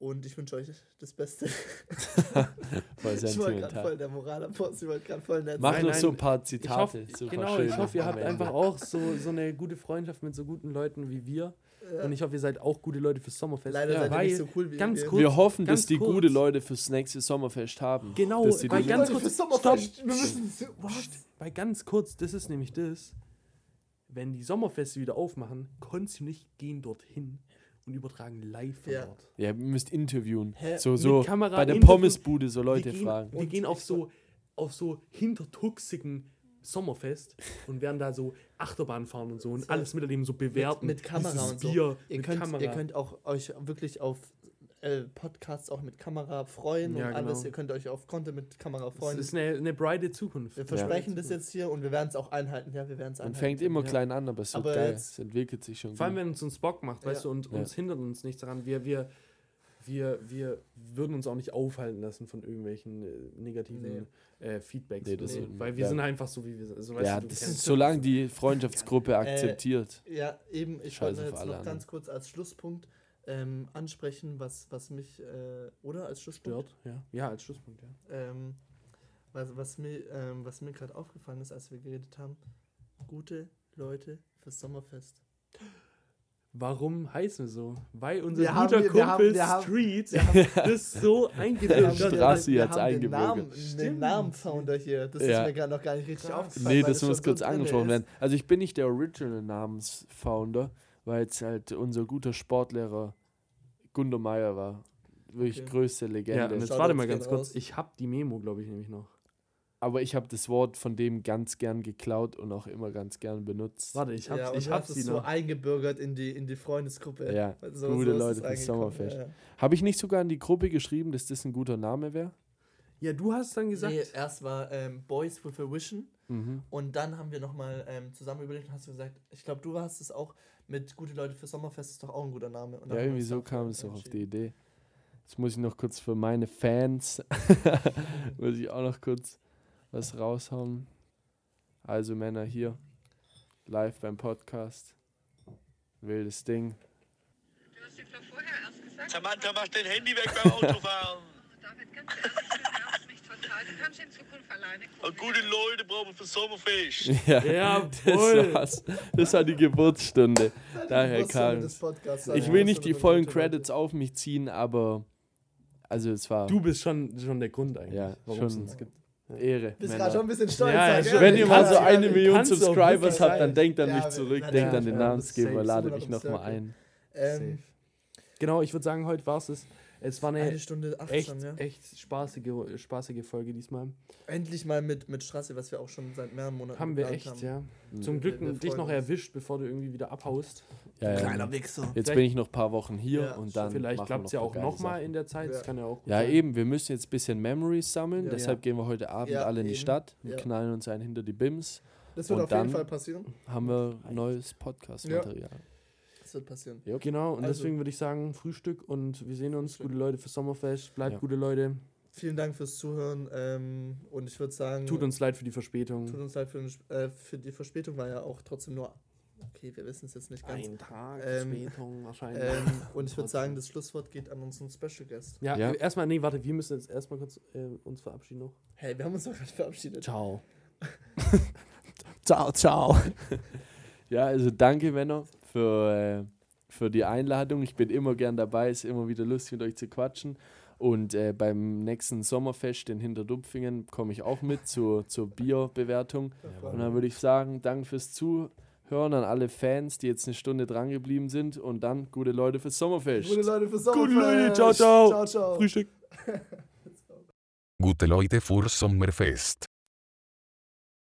Und ich wünsche euch das Beste. Voll ich wollte gerade voll der Moralapostel, ich wollte gerade voll nett Mach Nein, noch nein, so ein paar Ich Zitate. hoffe, ein paar genau, ich hoffe, ihr habt einfach auch so, so eine gute Freundschaft mit so guten Leuten wie wir. Ja. Und ich hoffe, ihr seid auch gute Leute fürs Sommerfest. Leider Ja, seid ihr weil, nicht so cool wie ganz wir. kurz- Wir hoffen, dass die kurz. gute Leute fürs nächste Sommerfest haben. Genau, dass die weil die ganz kurz, Sommerfest, wir müssen so- was? weil ganz kurz, das ist nämlich das, wenn die Sommerfeste wieder aufmachen, konntest du nicht gehen dorthin und übertragen live von Ja. dort. Ja, ihr müsst interviewen. Hä? So, Mit so Kamera bei der. Pommesbude so Leute wir gehen, fragen. Wir gehen auf so, auf so hintertuxigen Sommerfest und werden da so Achterbahn fahren und so und So. alles miterleben, so bewerten. mit Kamera dieses und so. Bier Ihr mit könnt, Kamera. ihr könnt auch euch wirklich auf äh, Podcasts auch mit Kamera freuen Ja, und alles. genau. Ihr könnt euch auf Content mit Kamera das freuen. ist eine, eine brighte Zukunft. Wir versprechen das jetzt hier und wir werden es auch einhalten. Ja, wir werden es Man einhalten. fängt immer Ja. klein an, aber es wird Aber geil. jetzt- Es entwickelt sich schon Vor allem, gut. wenn es uns Bock macht, weißt Ja. du, und Ja. uns hindert uns nichts daran. Wir, wir, wir, wir würden uns auch nicht aufhalten lassen von irgendwelchen äh, negativen äh, Feedbacks. Nee, das würden- weil wir ja. sind einfach so, wie wir sind. Also, Ja, du, das ist, solange die Freundschaftsgruppe akzeptiert. Ja, eben, ich wollte jetzt noch ganz kurz als Schlusspunkt ähm, ansprechen, was, was mich, äh, oder als Schlusspunkt, stört. Ja. ja, als Schlusspunkt, ja. ähm, was, was mir, ähm, was mir gerade aufgefallen ist, als wir geredet haben, gute Leute fürs Sommerfest. Warum heißen wir so? Weil unser Wir haben- guter wir Kumpel haben- wir haben- Street wir haben- das so eingebürgert haben- hat. Strassi haben den eingebürgert. Namen, den Stimmt. Namen-Founder hier, das Ja. ist mir gerade noch gar nicht richtig Krass. aufgefallen. Nee, das muss kurz angesprochen werden. Also ich bin nicht der Original-Namensfounder, weil es halt unser guter Sportlehrer Gunter Meier war. Wirklich Okay. größte Ja, Legende. und jetzt warte mal ganz kurz. raus. Ich hab die Memo, glaube ich, nämlich noch. Aber ich habe das Wort von dem ganz gern geklaut und auch immer ganz gern benutzt. Warte, ich hab's, ja, ich hab sie es so noch. eingebürgert in die, in die Freundesgruppe. Ja, So- gute so Leute reingekommen, Sommerfest. ja, ja. Habe ich nicht sogar in die Gruppe geschrieben, dass das ein guter Name wäre? Ja, du hast dann gesagt. Nee, erst war ähm, Boys with a Vision Mhm. und dann haben wir nochmal ähm, zusammen überlegt und hast du gesagt, ich glaube, du hast es auch mit Gute Leute für Sommerfest ist doch auch ein guter Name. Ja, irgendwie so kam es auch auf die. Idee. Jetzt muss ich noch kurz für meine Fans, muss ich auch noch kurz was raushauen. Also Männer hier, live beim Podcast. Wildes Ding. Du hast jetzt doch vorher erst gesagt. Samantha, mach dein Handy weg beim Autofahren. David, ganz ehrlich, gute Leute brauchen wir für Sommerfest. Ja, Jawohl. das war's. Das war die Geburtsstunde. Daher kam Ich will nicht die vollen. Credits auf mich ziehen, aber also es war Du bist schon, schon der Grund eigentlich, Ja, warum es uns gibt. Ehre. Bist gerade schon ein bisschen stolz. Ja, ja. Wenn ihr mal so eine Million Subscribers habt, dann denkt an Ja, mich zurück, ja, denkt ja, an den ja, Namensgeber, ladet Super mich nochmal ein. Ähm, Genau, ich würde sagen, heute war es. Es war eine eine Stunde 18, echt, ja. echt spaßige, spaßige Folge diesmal. Endlich mal mit, mit Straße, was wir auch schon seit mehreren Monaten Haben wir echt, ja. Mhm. Zum Glück Wir- wir dich noch erwischt, bevor du irgendwie wieder abhaust. Ja, ja. Kleiner Wichser. Jetzt Vielleicht- bin ich noch ein paar Wochen hier Ja, und dann. Vielleicht machen wir klappt es ja noch auch nochmal in der Zeit. Das Ja. kann ja auch gut Ja, sein. eben, wir müssen jetzt ein bisschen Memories sammeln, Ja. deshalb gehen wir heute Abend Ja, alle in die eben. Stadt und Ja. knallen uns einen hinter die Bims. Das wird Und auf jeden dann- Fall passieren. Haben wir neues Podcast-Material. Das wird passieren. Genau, und Also- deswegen würde ich sagen, Frühstück und wir sehen uns. Frühstück. Gute Leute für Sommerfest. Bleibt Ja. gute Leute. Vielen Dank fürs Zuhören. Ähm, und ich würde sagen, Tut uns leid für die Verspätung. tut uns leid für, äh, für die Verspätung, war ja auch trotzdem nur. Okay, wir wissen es jetzt nicht ganz. Ein Tag Ähm, Verspätung wahrscheinlich. Ähm, und ich würde sagen, das Schlusswort geht an unseren Special Guest. ja, Ja. erstmal, nee, warte, wir müssen jetzt erstmal kurz äh, uns verabschieden noch. Hey, wir haben uns doch gerade verabschiedet. Ciao. Ciao, ciao. ja, also danke, Männer, für, äh, für die Einladung. Ich bin immer gern dabei. Es ist immer wieder lustig, mit euch zu quatschen. Und äh, beim nächsten Sommerfest in Hinterdupfingen komme ich auch mit zur, zur Bierbewertung. Und dann würde ich sagen, danke fürs Zuhören an alle Fans, die jetzt eine Stunde dran geblieben sind. Und dann gute Leute fürs Sommerfest. Gute Leute fürs Gute Sommerfest. Leute, ciao, ciao. Ciao, ciao. Frühstück. Gute Leute für Sommerfest.